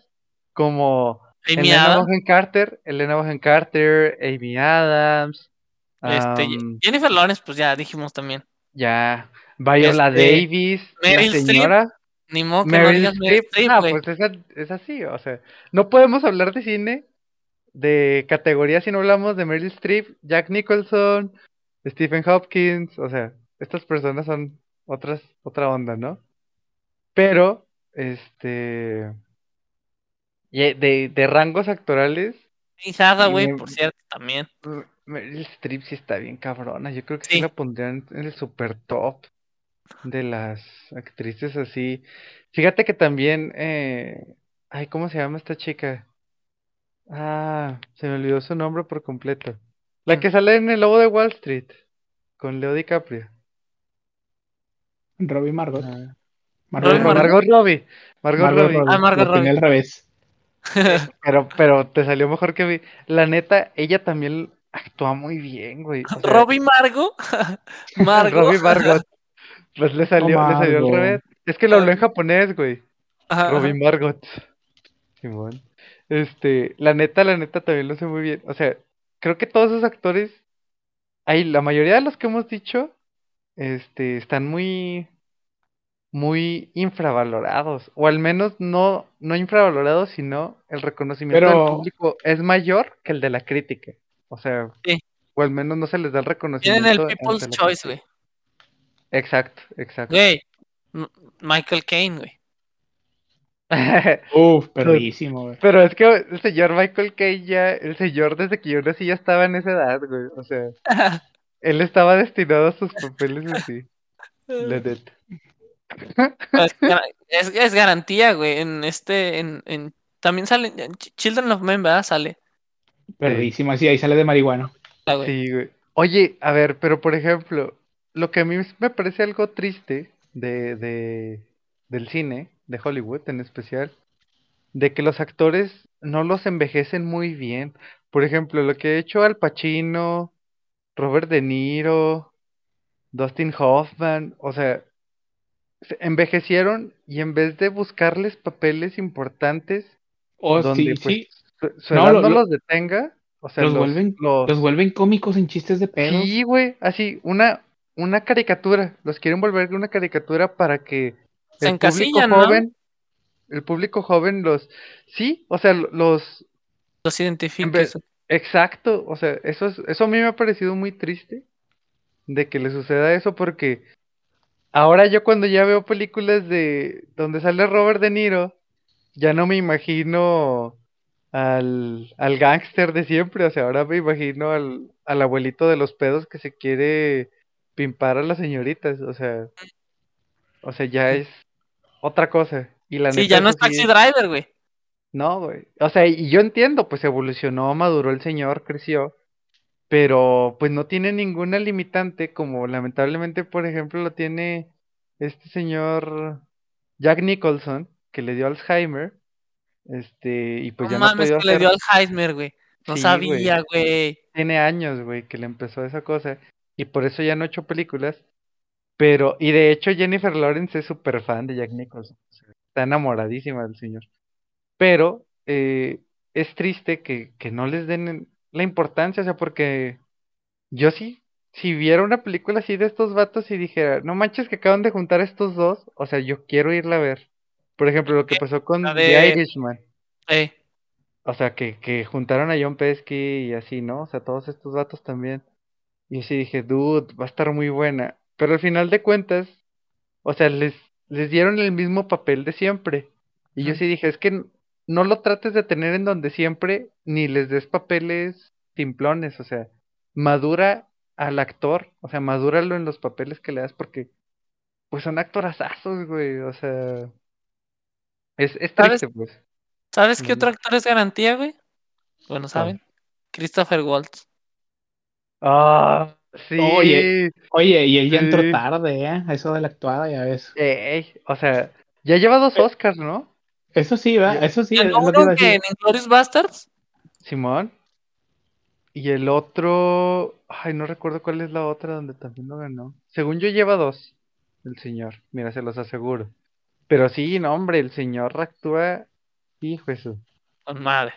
como Amy Elena Carter, Elena Carter, Amy Adams, este, Jennifer Lawrence, pues ya dijimos también. ya, Viola Este, Davis, la Meryl Streep, señora Ni modo que no Meryl Ah, güey. pues esa- es así, o sea, no podemos hablar de cine de categoría si no hablamos de Meryl Streep, Jack Nicholson, Stephen Hopkins, o sea, estas personas son otras, otra onda, ¿no? Pero, este, y de, de rangos actorales, Miss Hathaway, me- por cierto, también. Mm, Meryl Streep sí está bien cabrona. Yo creo que sí, Sí. la pondrían en el super top de las actrices así. Fíjate que también, eh... ay, ¿cómo se llama esta chica? Ah, se me olvidó su nombre por completo. La ¿Quién? que sale en El Lobo de Wall Street con Leo DiCaprio. Robbie Margot. Ah, Margot. Margot Robbie. Margot Margot Robbie. Robbie. Ah, Margot Lo Robbie. al revés. <laughs> Pero, pero te salió mejor que vi. La neta, ella también actúa muy bien, güey. O sea, Robbie Margo. <laughs> Margo. Robbie. Pues le salió, le salió al revés. Es que lo habló en japonés, güey. Ajá, Robbie. Margot. Simón. Este, la neta, la neta también lo hace muy bien. O sea, creo que todos esos actores, ahí, la mayoría de los que hemos dicho, este, están muy, muy infravalorados. O al menos no, no infravalorados, sino el reconocimiento del Pero- público es mayor que el de la crítica. O sea, Sí. o al menos no se les da el reconocimiento. Tienen el People's Choice, güey. Exacto, exacto. Güey. Michael Caine, güey. <laughs> Uf, perrísimo, güey. Pero es que el señor Michael Caine ya, el señor desde que yo nací ya estaba en esa edad, güey. O sea, <laughs> él estaba destinado a sus papeles así. <laughs> La neta. es, gar- es- es garantía, güey. En este, en, en también sale, en Ch- Children of Men, ¿verdad? Sale. Perrísimo. Así, ahí sale de marihuana. güey. Sí, güey. Oye, a ver, pero por ejemplo, lo que a mí me parece algo triste de, de, del cine, de Hollywood en especial, de que los actores no los envejecen muy bien. Por ejemplo, lo que ha hecho Al Pacino, Robert De Niro, Dustin Hoffman, o sea, se envejecieron y en vez de buscarles papeles importantes Oh, donde sí, pues sí. No, lo- los detenga, o sea, los, los, vuelven, los- los vuelven cómicos en chistes de pedos. Sí, güey, así, una, una caricatura. Los quieren volver una caricatura para que Se el público joven, el público joven los, sí, o sea, lo- los, Los en identifiques. vez- exacto, o sea, eso es, eso a mí me ha parecido muy triste de que le suceda eso porque ahora yo cuando ya veo películas de donde sale Robert De Niro, ya no me imagino al, al gángster de siempre, o sea, ahora me imagino al, al abuelito de los pedos que se quiere pimpar a las señoritas, o sea, o sea, ya es otra cosa. Y la Sí, neta ya no es sí Taxi Driver, güey. no, güey. O sea, y yo entiendo, pues evolucionó, maduró el señor, creció. pero pues no tiene ninguna limitante como lamentablemente, por ejemplo, lo tiene este señor Jack Nicholson, que le dio Alzheimer, este, y pues no ya no ha mames, podido que le dio Alzheimer, güey. No Sí, sabía, güey. Tiene años, güey, que le empezó esa cosa, y por eso ya no ha hecho películas, pero, y de hecho Jennifer Lawrence es súper fan de Jack Nicholson, está enamoradísima del señor, pero eh, es triste que, que no les den la importancia, o sea, porque yo sí, si viera una película así de estos vatos y dijera, no manches que acaban de juntar estos dos, o sea, yo quiero irla a ver. Por ejemplo, lo que pasó con La The de- Irishman, Eh, o sea, que, que juntaron a John Pesci y así, ¿no? O sea, todos estos vatos también. Y sí dije, dude, va a estar muy buena. Pero al final de cuentas, o sea, les, les dieron el mismo papel de siempre. Y yo sí dije, es que no lo trates de tener en donde siempre, ni les des papeles simplones, o sea, madura al actor, o sea, madúralo en los papeles que le das, porque pues son actorazazos, güey, o sea, es, es ¿Sabes? triste, pues. ¿Sabes qué otro actor es garantía, güey? Bueno, ¿saben? Christopher Waltz. Ah, sí. Oye. Oye, y él ya entró tarde, ¿eh? Eso de la actuada, ya ves. Ey, o sea, ya lleva dos Oscars, ¿no? Eso sí, va, eso sí, ¿Y es el lo que en Inglourious Bastards? Simón. Y el otro, ay, no recuerdo cuál es la otra donde también lo ganó. Según yo lleva dos, el señor. Mira, se los aseguro. Pero sí, no, hombre, el señor actúa, hijo eso. Con madre.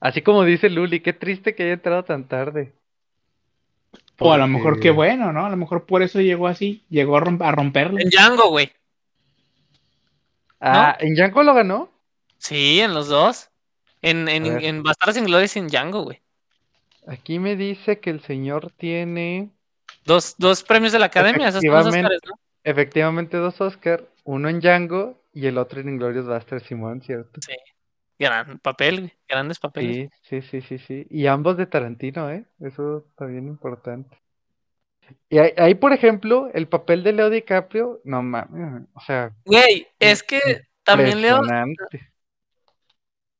Así como dice Luli, qué triste que haya entrado tan tarde. O a lo mejor qué bueno, ¿no? A lo mejor por eso llegó así, llegó a, romp- a romperle. En Django, güey. Ah, ¿en Django lo ganó? Sí, en los dos. En, en, en Bastardos sin Gloria y en Django, güey. Aquí me dice que el señor tiene Dos, dos premios de la academia, esos Efectivamente. Oscars, ¿no? efectivamente dos Oscar, uno en Django y el otro en Inglourious Basterds, Simón, ¿cierto? Gran papel. Grandes papeles. Sí, sí, sí, sí, sí. Y ambos de Tarantino, ¿eh? Eso también importante. Y ahí, ahí, por ejemplo, el papel de Leo DiCaprio, no mames, o sea, Güey, es que también Leo,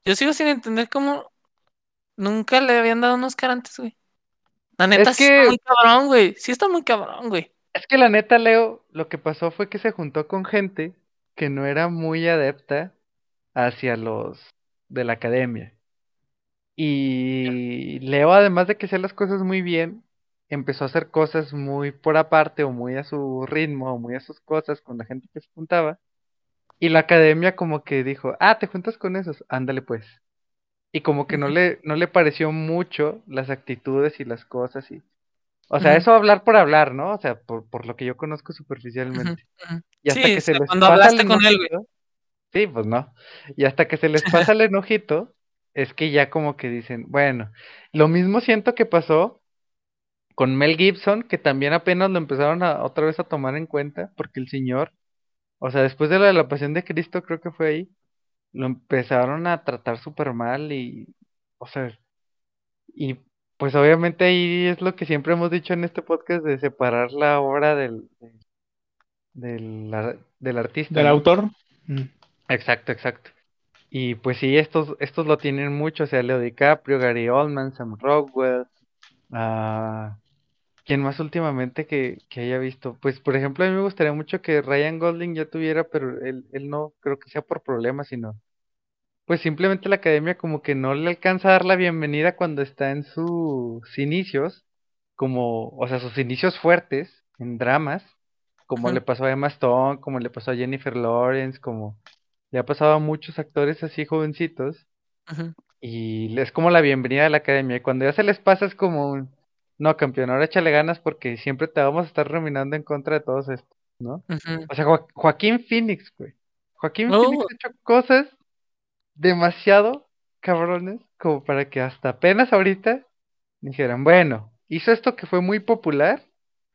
yo sigo sin entender cómo nunca le habían dado un Oscar antes, güey. La neta Es sí que- está muy cabrón, güey. Sí está muy cabrón, güey. Es que la neta, Leo, lo que pasó fue que se juntó con gente que no era muy adepta hacia los de la academia. Y Leo, además de que hacía las cosas muy bien, empezó a hacer cosas muy por aparte o muy a su ritmo o muy a sus cosas con la gente que se juntaba. Y la academia como que dijo, ah, te juntas con esos, ándale pues. Y como que no le, no le pareció mucho las actitudes y las cosas y... O sea, eso hablar por hablar, ¿no? O sea, por, por lo que yo conozco superficialmente. Y hasta Sí, que se les cuando pasa el hablaste con él, güey. Sí, pues no. Y hasta que se les pasa el enojito, es que ya como que dicen, bueno, lo mismo siento que pasó con Mel Gibson, que también apenas lo empezaron a otra vez a tomar en cuenta, porque el señor, o sea, después de de la pasión de Cristo, creo que fue ahí, lo empezaron a tratar súper mal y, o sea, y pues obviamente ahí es lo que siempre hemos dicho en este podcast de separar la obra del, del, ar- del artista. Del ¿no? autor. Mm. Exacto, exacto. Y pues sí, estos, estos lo tienen mucho, o sea, Leo DiCaprio, Gary Oldman, Sam Rockwell, ah, ¿quién más últimamente que, que haya visto? Pues por ejemplo, a mí me gustaría mucho que Ryan Gosling ya tuviera, pero él, él no creo que sea por problemas, sino pues simplemente la academia como que no le alcanza a dar la bienvenida cuando está en sus inicios, como, o sea, sus inicios fuertes en dramas, como le pasó a Emma Stone, como le pasó a Jennifer Lawrence, como le ha pasado a muchos actores así jovencitos, y es como la bienvenida a la academia, y cuando ya se les pasa es como un, no campeón, ahora échale ganas porque siempre te vamos a estar reminando en contra de todos estos, ¿no? O sea, Jo- Joaquín Phoenix, güey. Joaquín No. Phoenix ha hecho cosas demasiado cabrones como para que hasta apenas ahorita dijeran, bueno, hizo esto que fue muy popular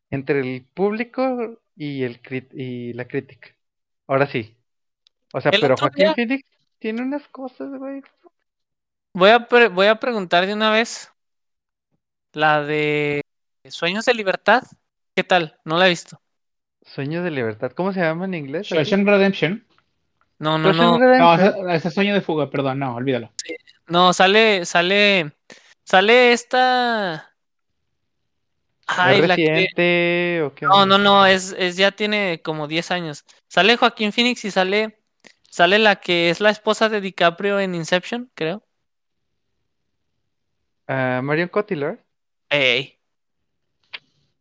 entre el público y el crit- y la crítica. Ahora sí. O sea, El pero Joaquín día- Phoenix tiene unas cosas, güey. Voy a, pre- voy a preguntar de una vez la de Sueños de Libertad. ¿Qué tal? No la he visto. Sueños de libertad. ¿Cómo se llama en inglés? Shawshank Redemption. No, no, no. No, ese, ese sueño de fuga, perdón, no, olvídalo. No, sale, sale, sale esta. Ay, ¿Es la que... reciente o qué? No, onda? no, no, es, es ya tiene como 10 años. Sale Joaquín Phoenix y sale, sale la que es la esposa de DiCaprio en Inception, creo. Ah, Marion Cotillard. Ey,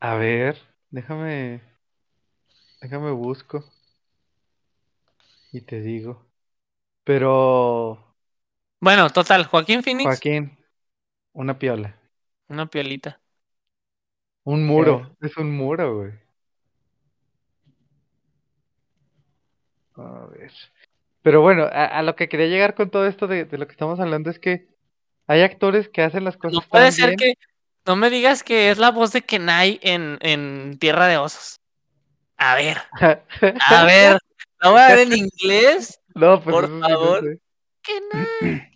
A ver, déjame. Déjame busco. Y te digo. Pero. Bueno, total, Joaquín Phoenix, Joaquín, una piola. una piolita. Un muro. Es un muro, güey. A ver. Pero bueno, a, a lo que quería llegar con todo esto de, de lo que estamos hablando es que hay actores que hacen las No cosas puede tan ser bien. que, no me digas que es la voz de Kenai en, en Tierra de Osos. A ver, <laughs> a ver, ¿la voy a ver en inglés? no, pues por sí no favor. sé. Kenai.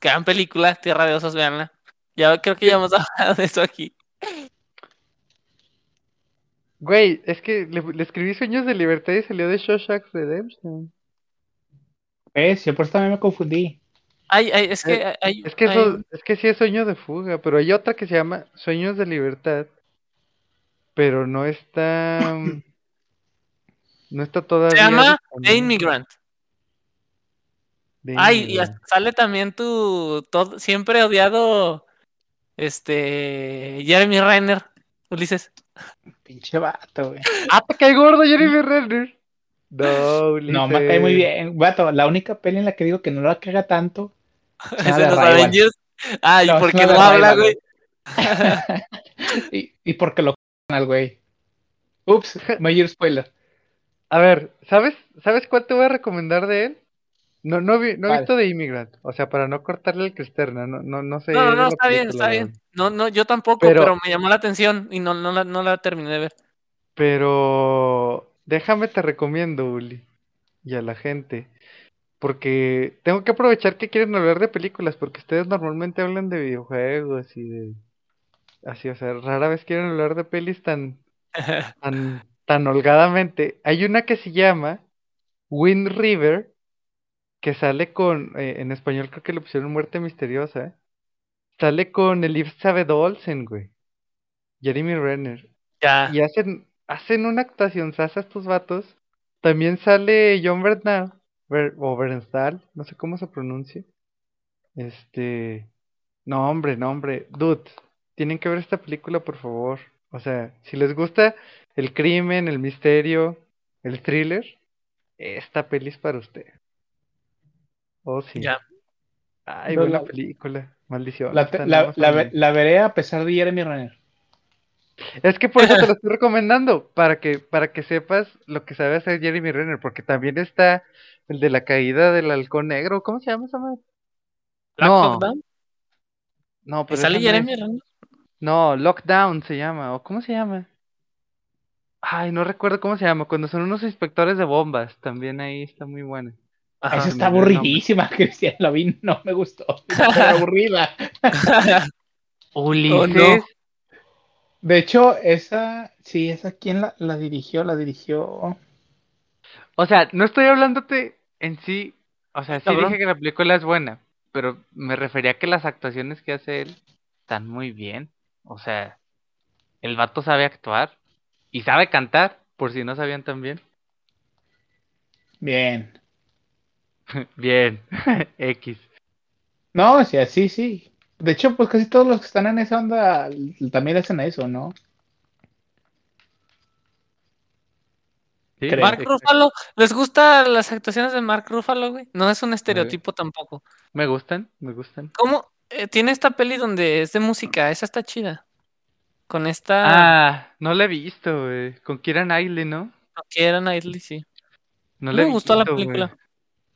Gran película, Tierra de Osos, veanla. Ya creo que ya hemos <laughs> hablado de eso aquí. Güey, es que le, le escribí Sueños de Libertad y salió de Shawshank Redemption. ¿Ves? Yo por eso también me confundí. Ay, ay, es que Eh, Es que eso, es que sí es Sueño de Fuga, pero hay otra que se llama Sueños de Libertad, pero no está, mm, <laughs> no está todavía. se llama The. Immigrant. The Ay, y Immigrant. hasta sale también tu todo, siempre odiado este Jeremy Renner, Ulises. Pinche vato, güey. <laughs> ¡Ah, te cae gordo, Jeremy Renner! No, No, me cae muy bien. Vato, la única peli en la que digo que no la caga tanto. <laughs> Es Ah, de los. Avengers. Ay, No, ¿por es qué no habla, güey? <laughs> y, y porque lo al güey. Ups, mayor spoiler. A ver, ¿sabes, ¿sabes cuál te voy a recomendar de él? No, no, vi, no he visto de Immigrant, o sea, para no cortarle el cristerna, no, no, no sé No, no, no, está bien, está bien. No, no, yo tampoco, Pero- pero, me llamó la atención y no, no, la, no la terminé de ver. Pero déjame te recomiendo, Uli, y a la gente, porque tengo que aprovechar que quieren hablar de películas, porque ustedes normalmente hablan de videojuegos y de... Así, o sea, rara vez quieren hablar de pelis tan, <laughs> tan, tan holgadamente. Hay una que se llama Wind River, que sale con, eh, en español creo que le pusieron Muerte Misteriosa. Sale con Elizabeth Olsen, güey. Jeremy Renner. ya. Y hacen, hacen una actuación sasa estos vatos. También sale John Bernal, Ber- o Bernstall, no sé cómo se pronuncia. Este, no hombre, no hombre, dude, tienen que ver esta película por favor. O sea, si les gusta el crimen, el misterio, el thriller, esta peli es para usted. Oh sí. Ya. Ay, No, buena la- película. Maldición. La, la- la- veré a pesar de Jeremy Renner. Es que por eso te <laughs> lo estoy recomendando, para que, para que sepas lo que sabe hacer Jeremy Renner, porque también está el de la caída del halcón negro, ¿cómo se llama esa madre? No, no, pero ¿Sale. Jeremy Renner? No, Lockdown se llama, o ¿cómo se llama? Ay, no recuerdo cómo se llama, cuando son unos inspectores de bombas, también ahí está muy buena. Ajá. Esa está aburridísima, <laughs> Cristian. La vi, no me gustó. <laughs> Está aburrida. <laughs> Ulises, De hecho, esa, sí, esa, ¿quién la, la dirigió? La dirigió. o sea, no estoy hablándote en sí, o sea, sí dije que la película es buena, pero me refería a que las actuaciones que hace él están muy bien, o sea, el vato sabe actuar y sabe cantar, por si no sabían también. <laughs> Bien. Bien, <laughs> X. No, o sea, sí, sí. De hecho, pues casi todos los que están en esa onda también hacen eso, ¿no? Sí, Creo. Mark. Ruffalo, ¿les gustan las actuaciones de Mark Ruffalo, güey? No es un estereotipo tampoco. Me gustan, me gustan. ¿Cómo? Eh, tiene esta peli donde es de música, esa está chida. Con esta Ah, no la he visto, güey. Con Keira Knightley, ¿no? que era Knightley, sí. No Me la he gustó la visto, película.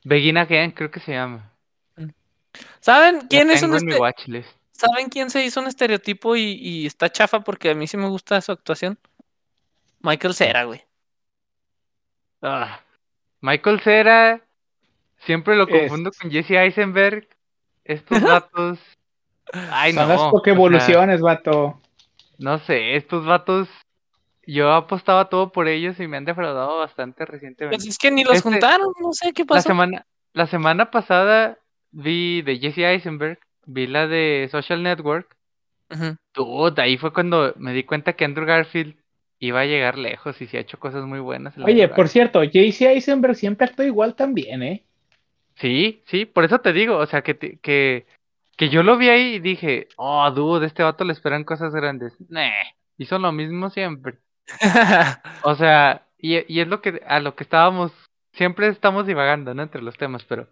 Begin Again, creo que se llama. ¿Saben La quién es un este-. ¿Saben quién se hizo un estereotipo y, y está chafa porque a mí sí me gusta su actuación? Michael Cera, güey. Ah, Michael Cera, siempre lo Es- confundo con Jesse Eisenberg. Estos <laughs> vatos. Ay, Son no. las o sea, vato. No sé, estos vatos. Yo apostaba todo por ellos y me han defraudado bastante recientemente. Pues es que ni los Este- juntaron, no sé qué La pasó. semana, la semana pasada vi de Jesse Eisenberg, vi la de Social Network. Dude, ahí fue cuando me di cuenta que Andrew Garfield iba a llegar lejos y se ha hecho cosas muy buenas. Oye, por cierto, JC Eisenberg siempre actuó igual también, ¿eh? Sí, sí, por eso te digo, o sea, que, que, que yo lo vi ahí y dije, oh, dude, este vato le esperan cosas grandes. Nah, hizo lo mismo siempre. <laughs> O sea, y, y es lo que, a lo que estábamos, siempre estamos divagando, ¿no? Entre los temas, pero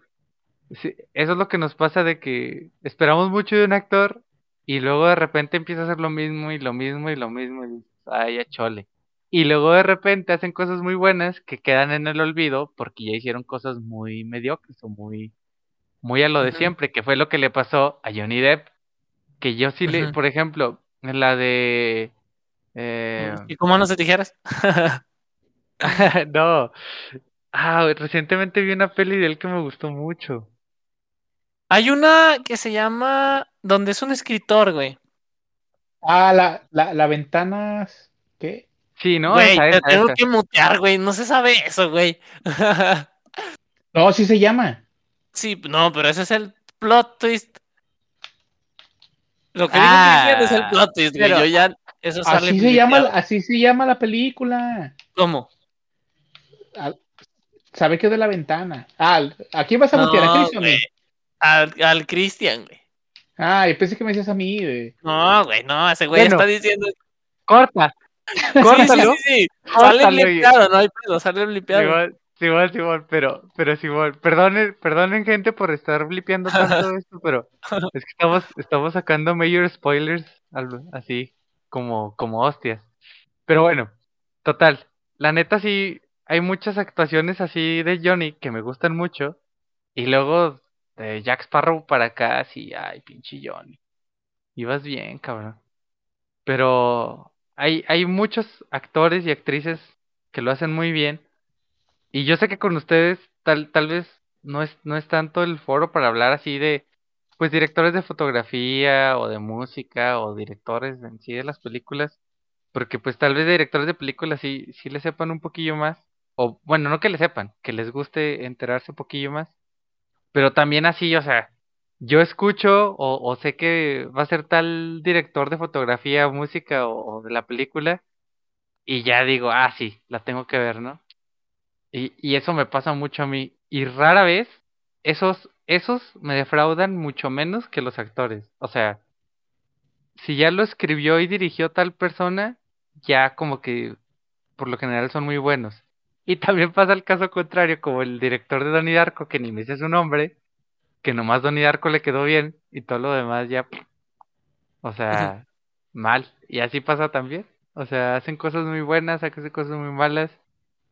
sí, eso es lo que nos pasa de que esperamos mucho de un actor y luego de repente empieza a hacer lo mismo y lo mismo y lo mismo y dices, ay, ya chole. Y luego de repente hacen cosas muy buenas que quedan en el olvido porque ya hicieron cosas muy mediocres o muy, muy a lo de siempre, que fue lo que le pasó a Johnny Depp, que yo sí le, por ejemplo, en la de... eh, ¿Y cómo no se tijeras? <laughs> no. Ah, recientemente vi una peli de él que me gustó mucho. Hay una que se llama donde es un escritor, güey. Ah, la, la, la ventana. ¿Qué? Sí, ¿no? Güey, esa, te tengo esa. que mutear, güey. No se sabe eso, güey. <laughs> No, sí se llama. Sí, no, pero ese es el plot twist. Lo que dijo Ah, Cristian es el plot twist, güey. pero- Yo ya, eso sale Así se llama, así se llama la película. ¿Cómo? Ah, ¿Sabe qué es de la ventana? Ah, ¿a quién vas a mutear? ¿A No, mí? güey. Al, al Cristian, güey. Ah, yo pensé que me decías a mí. güey. No, güey, no, ese güey Bueno. está diciendo. Corta. Sí, Córtalo. sí, sí. Sale Córtalo, blipeado, no hay pedo, sale blipeado. Simón, Simón, pero, pero Simón, perdonen, perdonen gente por estar blipeando tanto <laughs> esto, pero es que estamos, estamos sacando major spoilers así, como, como hostias. Pero bueno, total, la neta sí, hay muchas actuaciones así de Johnny que me gustan mucho, y luego de Jack Sparrow para acá, sí, ay, pinche Johnny. Ibas bien, cabrón. Pero hay, hay muchos actores y actrices que lo hacen muy bien. Y yo sé que con ustedes tal, tal vez no es, no es tanto el foro para hablar así de, pues, directores de fotografía o de música o directores en sí de las películas. Porque pues tal vez de directores de películas sí, sí le sepan un poquillo más. O bueno, no que le sepan, que les guste enterarse un poquillo más. Pero también así, o sea, yo escucho o, sé que va a ser tal director de fotografía, música o, o de la película. Y ya digo, ah, sí, la tengo que ver, ¿no? Y, y eso me pasa mucho a mí. Y rara vez esos, esos me defraudan mucho menos que los actores. O sea, si ya lo escribió y dirigió tal persona, ya como que por lo general son muy buenos. Y también pasa el caso contrario, como el director de Donnie Darko, que ni me dice su nombre, que nomás Donnie Darko le quedó bien y todo lo demás ya, o sea, mal. Y así pasa también. O sea, hacen cosas muy buenas, hacen cosas muy malas.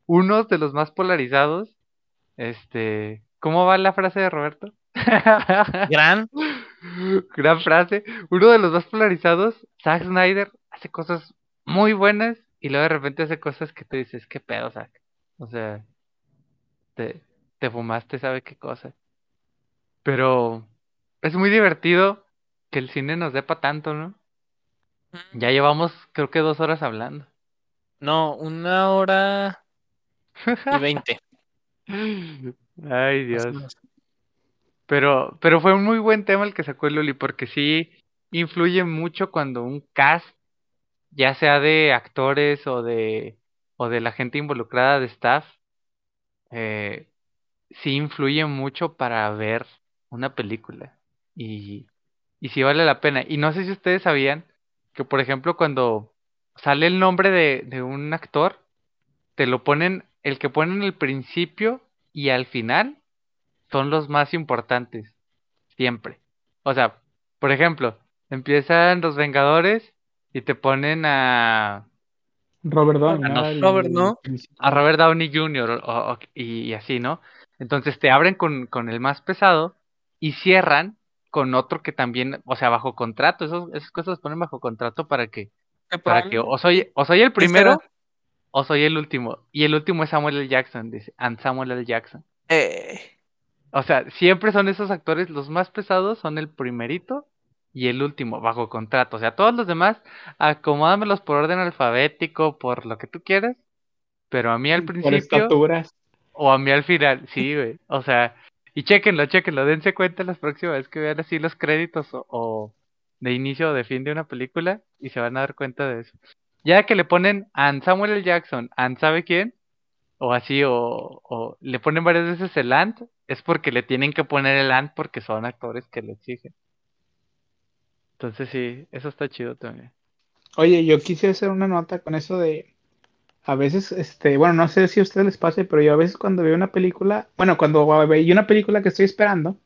Unos de los más polarizados, este, ¿cómo va la frase de Roberto? <laughs> Gran. Gran frase. Uno de los más polarizados, Zack Snyder, hace cosas muy buenas y luego de repente hace cosas que te dices, ¿qué pedo, Zack? O sea, te, te fumaste, ¿sabe qué cosa? Pero es muy divertido que el cine nos dé pa' tanto, ¿no? Ya llevamos, creo que dos horas hablando. No, una hora y veinte. Ay, más Dios. Pero, pero fue un muy buen tema el que sacó el Loli, porque sí influye mucho cuando un cast, ya sea de actores o de, o de la gente involucrada de staff, eh, sí influye mucho para ver una película. Y, y sí vale la pena. Y no sé si ustedes sabían que, por ejemplo, cuando sale el nombre de, de un actor, te lo ponen, el que ponen al principio y al final son los más importantes, siempre. O sea, por ejemplo, empiezan los Vengadores y te ponen a, Robert Downey, ¿no? no, El- Robert, ¿no? a Robert Downey Jr. o- o- y, y así, ¿no? Entonces te abren con, con el más pesado y cierran con otro que también, o sea, bajo contrato, esos, esas cosas las ponen bajo contrato para que, para que o soy, o soy el primero o soy el último. Y el último es Samuel L. Jackson, dice, and Samuel L. Jackson. Eh, O sea, siempre son esos actores, los más pesados son el primerito y el último, bajo contrato. O sea, todos los demás, acomódamelos por orden alfabético, por lo que tú quieras. Pero a mí al Por principio estaturas. o a mí al final, sí, güey. O sea, y chéquenlo, chéquenlo, dense cuenta las próximas vez que vean así los créditos o, o, de inicio o de fin de una película y se van a dar cuenta de eso. Ya que le ponen a Samuel L. Jackson, a sabe quién, o así, o, o le ponen varias veces el ant, es porque le tienen que poner el ant porque son actores que le exigen. Entonces sí, eso está chido también. Oye, yo quise hacer una nota con eso de, a veces, este, bueno, no sé si a ustedes les pase, pero yo a veces cuando veo una película, bueno, cuando veo una película que estoy esperando,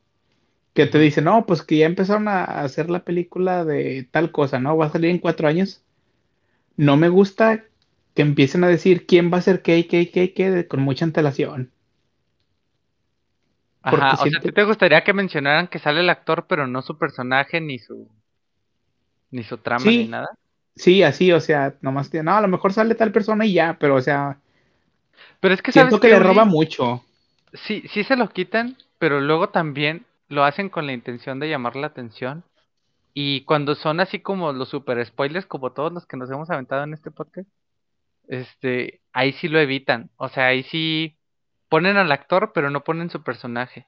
que te dice, no, pues que ya empezaron a hacer la película de tal cosa, ¿no? Va a salir en cuatro años. No me gusta que empiecen a decir quién va a ser qué, qué, qué, qué, con mucha antelación. Ajá, o sea, ¿tú te gustaría que mencionaran que sale el actor, pero no su personaje, ni su, ni su trama, ni nada? Sí, así, o sea, nomás, no, a lo mejor sale tal persona y ya, pero o sea, pero es que siento que le roba mucho. Sí, sí se lo quitan, pero luego también lo hacen con la intención de llamar la atención. Y cuando son así como los super spoilers, como todos los que nos hemos aventado en este podcast, este, ahí sí lo evitan. O sea, ahí sí ponen al actor, pero no ponen su personaje.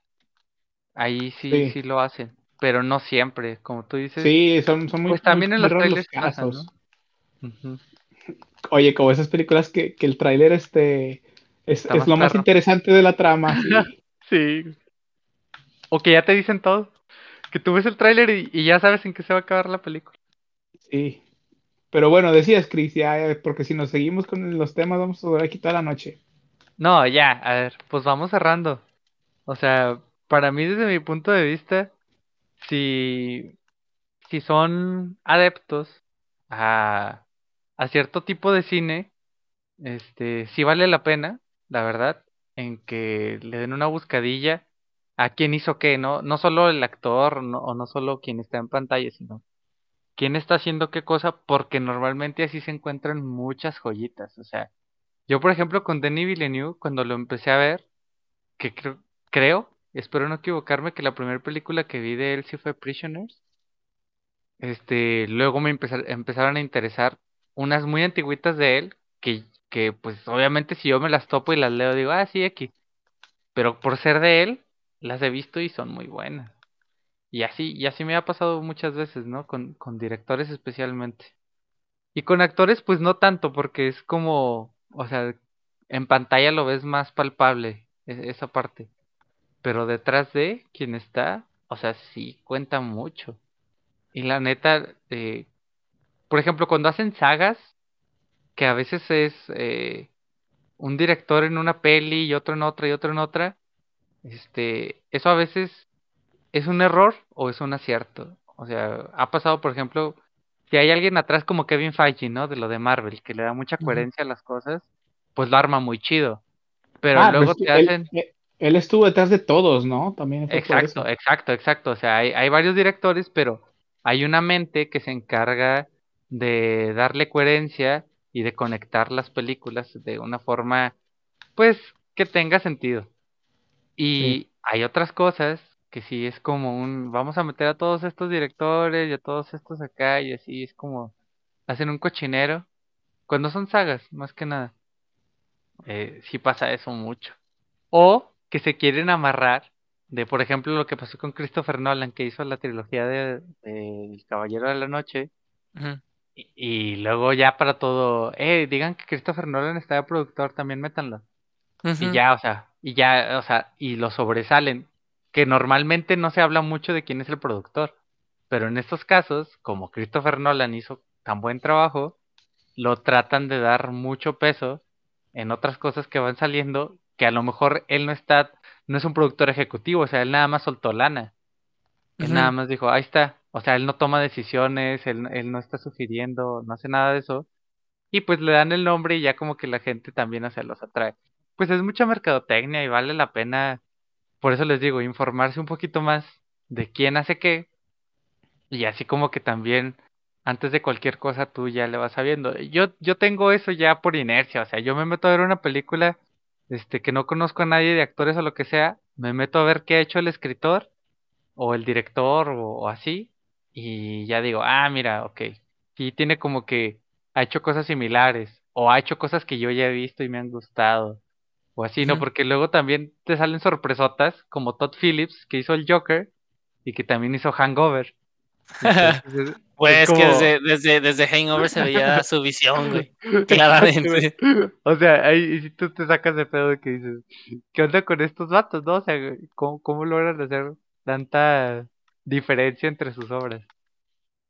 Ahí sí, sí, lo hacen. Pero no siempre, como tú dices. Sí, son, son muy Pues también en los trailers casos. Oye, como esas películas que, que el tráiler este es, es lo más interesante de la trama. <laughs> Sí. O que ya te dicen todo. Que tú ves el tráiler y, ya sabes en qué se va a acabar la película. Sí. Pero bueno, decías, Chris, ya, porque si nos seguimos con los temas vamos a durar aquí toda la noche. No, ya, a ver, pues vamos cerrando. O sea, para mí desde mi punto de vista, si, si son adeptos a, a cierto tipo de cine, este, sí vale la pena, la verdad, en que le den una buscadilla a quién hizo qué, ¿no? No solo el actor no, o no solo quien está en pantalla, sino quién está haciendo qué cosa, porque normalmente así se encuentran muchas joyitas. O sea, yo por ejemplo con Denis Villeneuve, cuando lo empecé a ver, que creo, creo, espero no equivocarme, que la primera película que vi de él sí fue Prisoners. Este, luego me empezaron a interesar unas muy antiguitas de él, que, que pues obviamente si yo me las topo y las leo, digo, ah, sí, aquí. Pero por ser de él, las he visto y son muy buenas. Y así, y así me ha pasado muchas veces, ¿no? Con, con directores especialmente. Y con actores, pues no tanto, porque es como, o sea, en pantalla lo ves más palpable, e, esa parte. Pero detrás de quien está, o sea, sí cuenta mucho. Y la neta, eh, por ejemplo, cuando hacen sagas, que a veces es eh, un director en una peli y otro en otra y otro en otra, este, eso a veces es un error o es un acierto. O sea, ha pasado, por ejemplo, si hay alguien atrás como Kevin Feige, ¿no? De lo de Marvel, que le da mucha coherencia a las cosas, pues lo arma muy chido. Pero ah, luego pues te hacen... Eh, él, estuvo detrás de todos, ¿no? También. exacto, exacto, exacto. O sea, hay, hay varios directores, pero hay una mente que se encarga de darle coherencia y de conectar las películas de una forma, pues, que tenga sentido. Y hay otras cosas que sí es como un, vamos a meter a todos estos directores y a todos estos acá y así es como, hacen un cochinero. Cuando son sagas, más que nada. Eh, sí pasa eso mucho. O que se quieren amarrar de, por ejemplo, lo que pasó con Christopher Nolan, que hizo la trilogía de, El Caballero de la Noche. y, luego ya para todo, eh, digan que Christopher Nolan está de productor, también métanlo. Y ya, o sea, y ya, o sea, y lo sobresalen, que normalmente no se habla mucho de quién es el productor, pero en estos casos, como Christopher Nolan hizo tan buen trabajo, lo tratan de dar mucho peso en otras cosas que van saliendo, que a lo mejor él no está, no es un productor ejecutivo, o sea, él nada más soltó lana. Él nada más dijo, ahí está. O sea, él no toma decisiones, él, él no está sugiriendo, no hace nada de eso. Y pues le dan el nombre y ya como que la gente también se los atrae pues es mucha mercadotecnia y vale la pena, por eso les digo, informarse un poquito más de quién hace qué. Y así como que también antes de cualquier cosa tú ya le vas sabiendo. Yo, yo tengo eso ya por inercia, o sea, yo me meto a ver una película este, que no conozco a nadie de actores o lo que sea, me meto a ver qué ha hecho el escritor o el director o, así, y ya digo, ah, mira, ok, y tiene como que ha hecho cosas similares, o ha hecho cosas que yo ya he visto y me han gustado, o así, ¿no? Porque luego también te salen sorpresotas, como Todd Phillips, que hizo el Joker y que también hizo Hangover. Entonces, <laughs> es- Pues es es que desde, desde, desde Hangover se veía <laughs> su visión, güey. <laughs> Claramente. O sea, ahí si tú te sacas de pedo que dices, ¿qué onda con estos vatos, no? O sea, ¿cómo, cómo logran hacer tanta diferencia entre sus obras?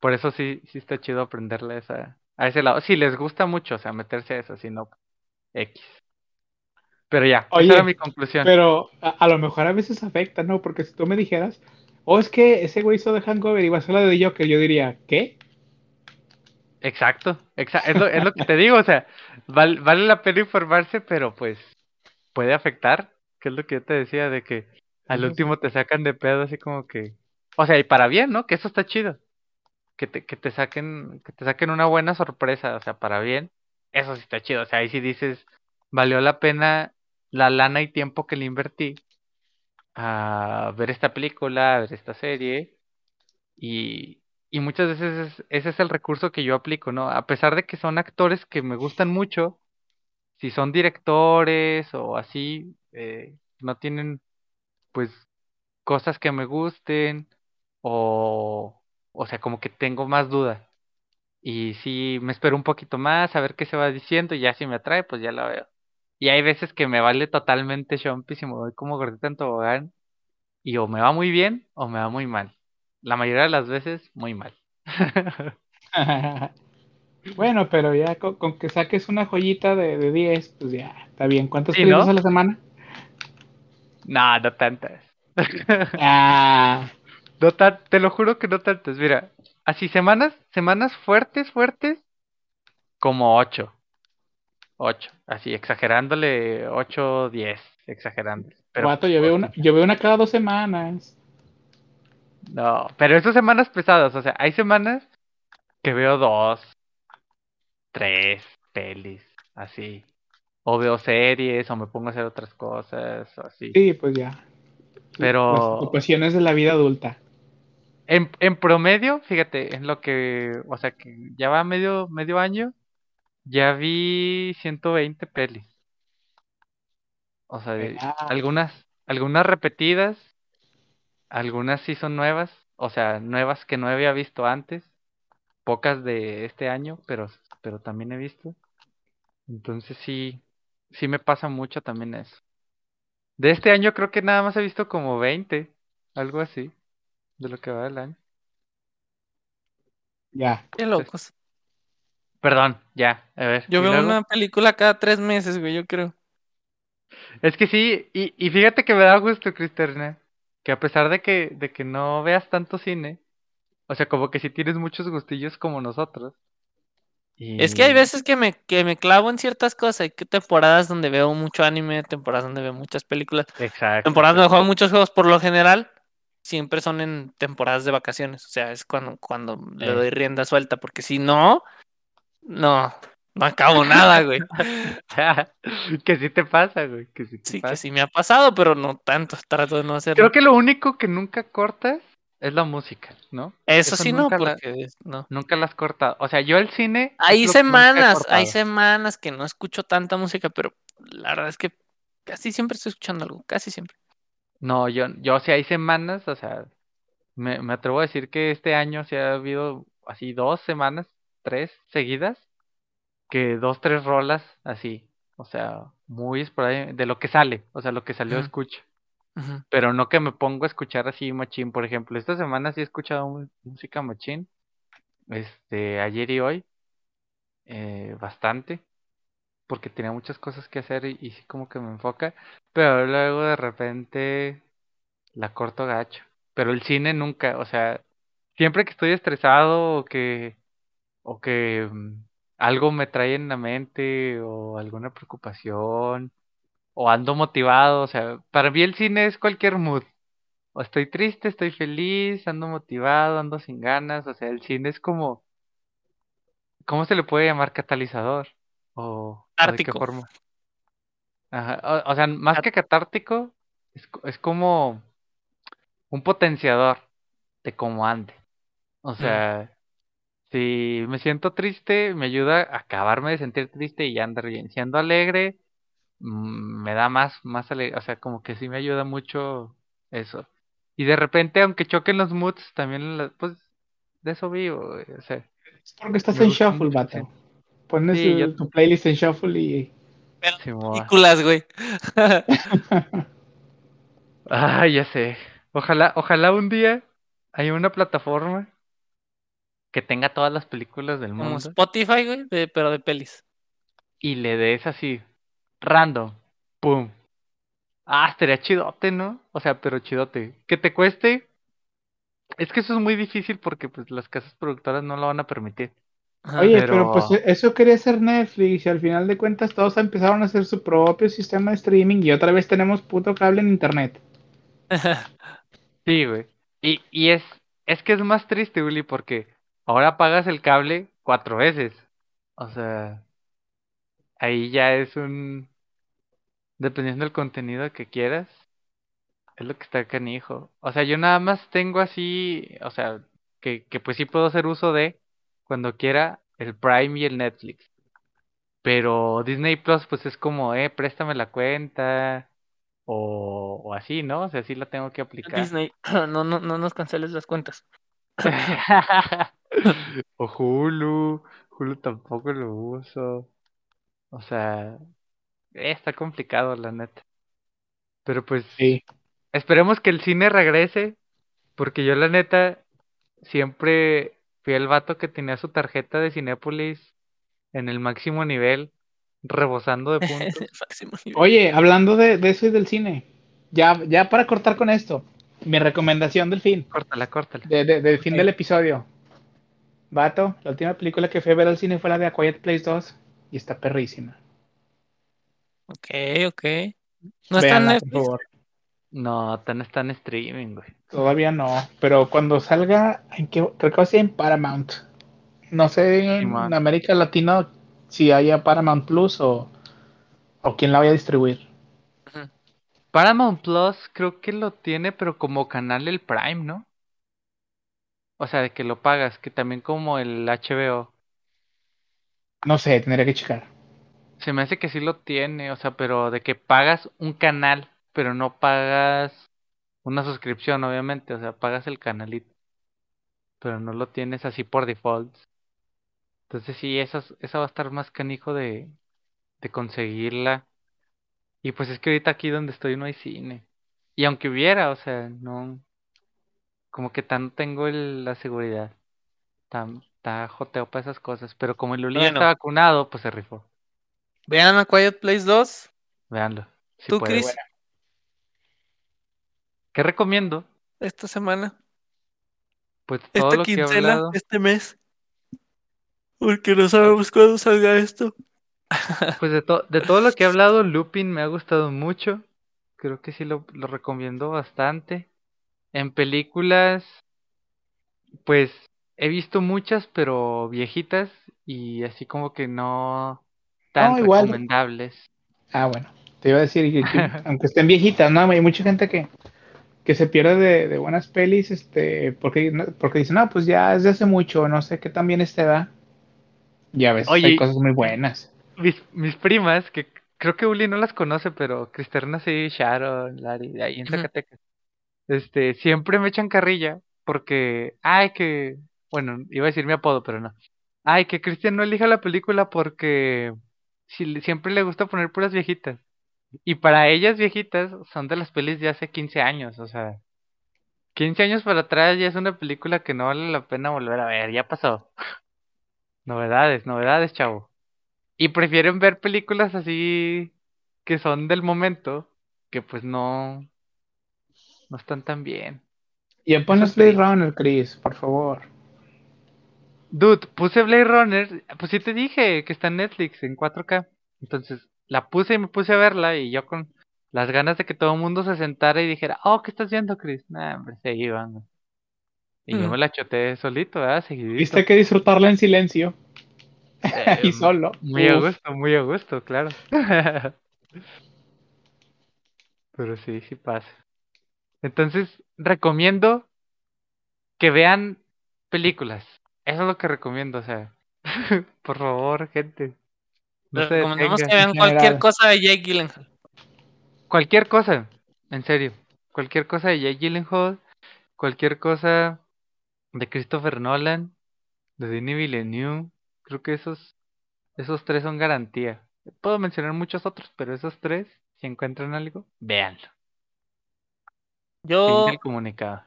Por eso sí, sí está chido aprenderle esa, a ese lado. Si les gusta mucho, o sea, meterse a eso, si no, X. Pero ya, Oye, esa era mi conclusión. Pero a, a lo mejor a veces afecta, ¿no? Porque si tú me dijeras, oh, es que ese güey hizo de Hangover y va a ser la de Joker, yo diría, ¿qué? Exacto, exa- es, lo, es lo que te digo, o sea, val- vale la pena informarse, pero pues puede afectar, que es lo que yo te decía, de que al último te sacan de pedo así como que, o sea, y para bien, ¿no? Que eso está chido, que te, que te saquen, que te saquen una buena sorpresa, o sea, para bien, eso sí está chido, o sea, ahí sí dices, valió la pena la lana y tiempo que le invertí a ver esta película, a ver esta serie, y, muchas veces es- ese es el recurso que yo aplico, ¿no? A pesar de que son actores que me gustan mucho, si son directores o así, eh, no tienen pues cosas que me gusten o, o sea, como que tengo más dudas. Y si me espero un poquito más a ver qué se va diciendo y ya si me atrae, pues ya la veo. Y hay veces que me vale totalmente Shompi si me voy como gordita en tobogán y o me va muy bien o me va muy mal. La mayoría de las veces, muy mal. <laughs> <laughs> bueno, pero ya con, con que saques una joyita de, de 10, pues ya, está bien. ¿Cuántas Sí, a la semana? no, no tantas. <laughs> Ah, No tan, te lo juro que no tantas. Mira, así semanas, semanas fuertes, fuertes, como ocho. Ocho, así, exagerándole, ocho, diez, exagerándole. Pero, vato, yo veo, una, yo veo una cada dos semanas. no, pero esas semanas pesadas, o sea, hay semanas que veo dos, tres pelis, así. O veo series, o me pongo a hacer otras cosas, o así. Sí, pues ya. Pero- Las ocupaciones de la vida adulta. En, en promedio, fíjate, en lo que, o sea, que ya va medio, medio año, ya vi 120 pelis. O sea, de- Ah. algunas, algunas repetidas, algunas sí son nuevas, o sea, nuevas que no había visto antes, pocas de este año, pero, pero también he visto. Entonces sí, sí me pasa mucho también eso. De este año creo que nada más he visto como 20, algo así, de lo que va del año. Ya. Qué locos. Perdón, ya, a ver. Yo ¿y veo luego? una película cada tres meses, güey, yo creo. Es que sí, y, y fíjate que me da gusto, Cristerna, que a pesar de que, de que no veas tanto cine, o sea, como que si tienes muchos gustillos como nosotros. Y... Es que hay veces que me, que me clavo en ciertas cosas. Hay que temporadas donde veo mucho anime, temporadas donde veo muchas películas, Exacto. temporadas donde juego muchos juegos. Por lo general, siempre son en temporadas de vacaciones. O sea, es cuando, cuando le doy rienda suelta, porque si no, no, no acabo nada, güey. <laughs> que sí te pasa, güey, que sí te Sí, pasa. que sí me ha pasado, pero no tanto. Trato de no hacerlo. Creo que lo único que nunca cortas es la música, ¿no? Eso, eso sí no, la- porque no. Nunca la has cortado. O sea, yo el cine... Hay semanas, hay semanas que no escucho tanta música, pero la verdad es que casi siempre estoy escuchando algo, casi siempre. No, yo, yo sí hay semanas, o sea, me, me atrevo a decir que este año sí ha habido así dos semanas, tres seguidas, que dos, tres rolas así, o sea, muy esporádico, de lo que sale, o sea, lo que salió escucho, pero no que me pongo a escuchar así machín, por ejemplo, esta semana sí he escuchado música machín, este, ayer y hoy, eh, bastante, porque tenía muchas cosas que hacer y, y sí como que me enfoca, pero luego de repente la corto gacho. Pero el cine nunca, o sea, siempre que estoy estresado o que, o que mm, algo me trae en la mente o alguna preocupación o ando motivado, o sea, para mí el cine es cualquier mood. O estoy triste, estoy feliz, ando motivado, ando sin ganas, o sea, el cine es como, ¿cómo se le puede llamar catalizador? O, o de qué Catártico. forma. Ajá, o, o sea, más que catártico, es, es como un potenciador de cómo ande. O sea, si me siento triste, me ayuda a acabarme de sentir triste y andar bien. Siendo alegre, mm, me da más, más alegre. O sea, como que sí me ayuda mucho eso. Y de repente, aunque choquen los moods, también, la- pues, de eso vivo, güey. O sea, Es porque estás en shuffle, vato. Pones Sí, el- yo- tu playlist en shuffle y. Pero películas, güey. <laughs> <laughs> Ah, ya sé. Ojalá, ojalá un día haya una plataforma que tenga todas las películas del Como mundo Spotify, güey, de- pero de pelis. y le des así, random, pum. Ah, estaría chidote, ¿no? O sea, pero chidote. Que te cueste. Es que eso es muy difícil porque pues las casas productoras no lo van a permitir. Oye, pero- pero... pues eso quería hacer Netflix y al final de cuentas todos empezaron a hacer su propio sistema de streaming y otra vez tenemos puto cable en internet. <laughs> Sí, güey. Y, y es, es que es más triste, Willy, porque ahora pagas el cable cuatro veces. O sea, ahí ya es un... Dependiendo del contenido que quieras, es lo que está canijo. O sea, yo nada más tengo así, o sea, que, que pues sí puedo hacer uso de, cuando quiera, el Prime y el Netflix. Pero Disney Plus, pues es como, eh, préstame la cuenta, o, o así, ¿no? O sea, sí la tengo que aplicar. Disney, <clears throat> no, no, no nos canceles las cuentas. <laughs> <laughs> o Hulu, Hulu tampoco lo uso. O sea, eh, está complicado la neta. Pero pues Sí. esperemos que el cine regrese, porque yo la neta siempre fui el vato que tenía su tarjeta de Cinépolis en el máximo nivel, rebosando de <laughs> puntos. Oye, hablando de, de eso y del cine, ya, ya para cortar con esto, mi recomendación del fin, córtala, córtala. de- de- del fin del episodio. Vato, la última película que fui a ver al cine fue la de A Quiet Place 2 y está perrísima. Ok, ok. ¿No está en Netflix? No, tan está en streaming, güey. Todavía no, pero cuando salga, ¿en qué? creo que va a ser en Paramount. No sé en. América Latina si haya Paramount Plus o, o quién la vaya a distribuir. Paramount Plus creo que lo tiene, pero como canal el Prime, ¿no? O sea, de que lo pagas, que también como el HBO. No sé, tendría que checar. Se me hace que sí lo tiene, o sea, pero de que pagas un canal, pero no pagas una suscripción, obviamente, o sea, pagas el canalito, pero no lo tienes así por default. Entonces sí, esa, es- esa va a estar más canijo de, de conseguirla. Y pues es que ahorita aquí donde estoy no hay cine. Y aunque hubiera, o sea, no, como que tan tengo el- la seguridad. Tan, está joteo para esas cosas. Pero como el Luli ya está vacunado, pues se rifó. Vean a Quiet Place 2. Véanlo. si ¿Tú. Chris? ¿Qué recomiendo? Esta semana. Pues todo Esta lo que he quincena. hablado. Este mes. Porque no sabemos cuándo salga esto. <laughs> Pues de, to- de todo lo que he hablado, Lupin me ha gustado mucho. Creo que sí lo, lo recomiendo bastante. En películas, pues he visto muchas, pero viejitas y así como que no tan No, igual. recomendables. Ah, bueno, te iba a decir que, que <laughs> aunque estén viejitas, ¿no? Hay mucha gente que, que se pierde de, de buenas pelis, este, porque, porque dicen, no, pues ya es de hace mucho, no sé qué tan bien este da. Y a veces Oye, hay cosas muy buenas. Mis, mis primas, que creo que Uli no las conoce, pero Cristerna sí, Sharon, Lari, de ahí en. Zacatecas. Este, siempre me echan carrilla porque, ay, que, bueno, iba a decir mi apodo, pero no. Ay, que Cristian no elija la película porque si siempre le gusta poner puras viejitas. Y para ellas viejitas son de las pelis de hace 15 años, o sea, 15 años para atrás ya es una película que no vale la pena volver a ver, ya pasó. <laughs> Novedades, novedades, chavo. Y prefieren ver películas así que son del momento, que pues no, no están tan bien. Y ya pon Eso los es Blade. Runner, Chris, por favor. Dude, puse Blade Runner, pues sí te dije que está en Netflix en 4K. Entonces la puse y me puse a verla y yo con las ganas de que todo el mundo se sentara y dijera, oh, ¿qué estás viendo, Chris? Nah, hombre, se iban. Y yo Mm. me la choteé solito, ¿verdad? Seguidito. Viste que disfrutarla en silencio <laughs> Eh, y solo. Muy a gusto, muy a gusto, claro. <laughs> Pero sí, sí pasa. Entonces, recomiendo que vean películas. Eso es lo que recomiendo, o sea. <laughs> Por favor, gente. No Les se recomendamos que vean cualquier cosa de Jake Gyllenhaal. Cualquier cosa, en serio. Cualquier cosa de Jake Gyllenhaal, cualquier cosa de Christopher Nolan, de Denis Villeneuve. Creo que esos, esos tres son garantía. Puedo mencionar muchos otros, pero esos tres, si encuentran algo, véanlo. Yo, del comunicado.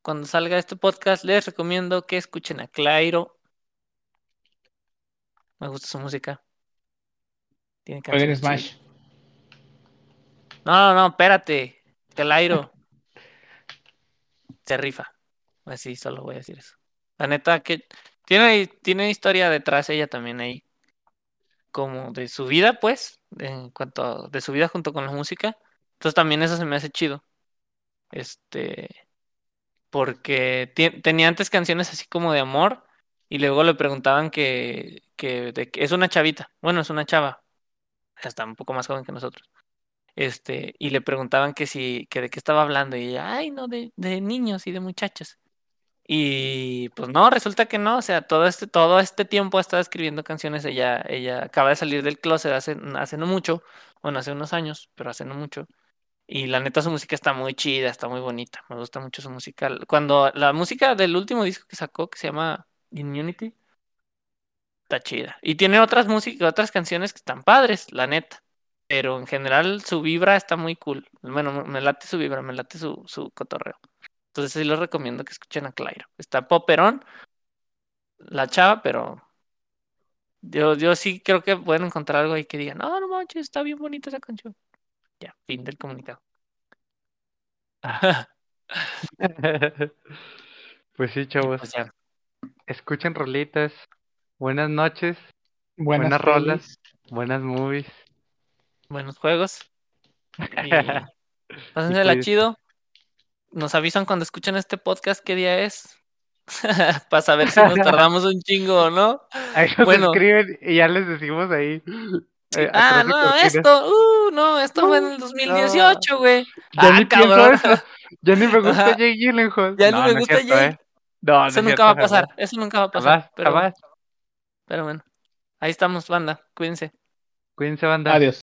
cuando salga este podcast, les recomiendo que escuchen a Clairo. Me gusta su música. Tiene canciones Smash. No, no, no, espérate. Clairo. Se rifa. Así solo voy a decir eso. La neta que tiene, tiene historia detrás ella también ahí. Como de su vida, pues. En cuanto a, de su vida junto con la música. Entonces también eso se me hace chido. Este. Porque tenía antes canciones así como de amor. Y luego le preguntaban que, que, de que- es una chavita. Bueno, es una chava. Está un poco más joven que nosotros. Este, y le preguntaban que si, que de qué estaba hablando. Y ella, ay, no, de, de niños y de muchachos. Y pues no, resulta que no, o sea, todo este, todo este tiempo ha estado escribiendo canciones, ella, ella acaba de salir del closet hace, hace no mucho, bueno, hace unos años, pero hace no mucho. Y la neta su música está muy chida, está muy bonita, me gusta mucho su música. Cuando la música del último disco que sacó, que se llama Immunity, está chida. Y tiene otras músicas, otras canciones que están padres, la neta. Pero en general su vibra está muy cool. Bueno, me- late su vibra, me late su, su cotorreo. Entonces sí les recomiendo que escuchen a Clairo. Está poperón, la chava, pero yo, yo sí creo que pueden encontrar algo ahí que digan, no, no manches, está bien bonita esa canción. Ya, fin del comunicado. <laughs> pues sí, chavos. pues ya, Escuchen rolitas. Buenas noches. Buenas, Buenas rolas. Buenas movies. buenos juegos. <laughs> Y pásensela chido. Nos avisan cuando escuchen este podcast qué día es. <laughs> Para saber si nos tardamos un chingo o no. Ahí nos Bueno. escriben y ya les decimos ahí. Eh, Ah, no, esto, uh, no, esto fue en el Uh, 2018, güey. Ya Ah, ni pienso cabrón. eso. Ya ni me gusta Ajá. Jake Gyllenhaal. Ya ni No, me no es gusta cierto, Jake. ¿eh? No, no Eso es nunca cierto, va a pasar, jamás. eso nunca va a pasar. Jamás, pero, jamás. pero bueno, ahí estamos, banda, cuídense. Cuídense, banda. Adiós.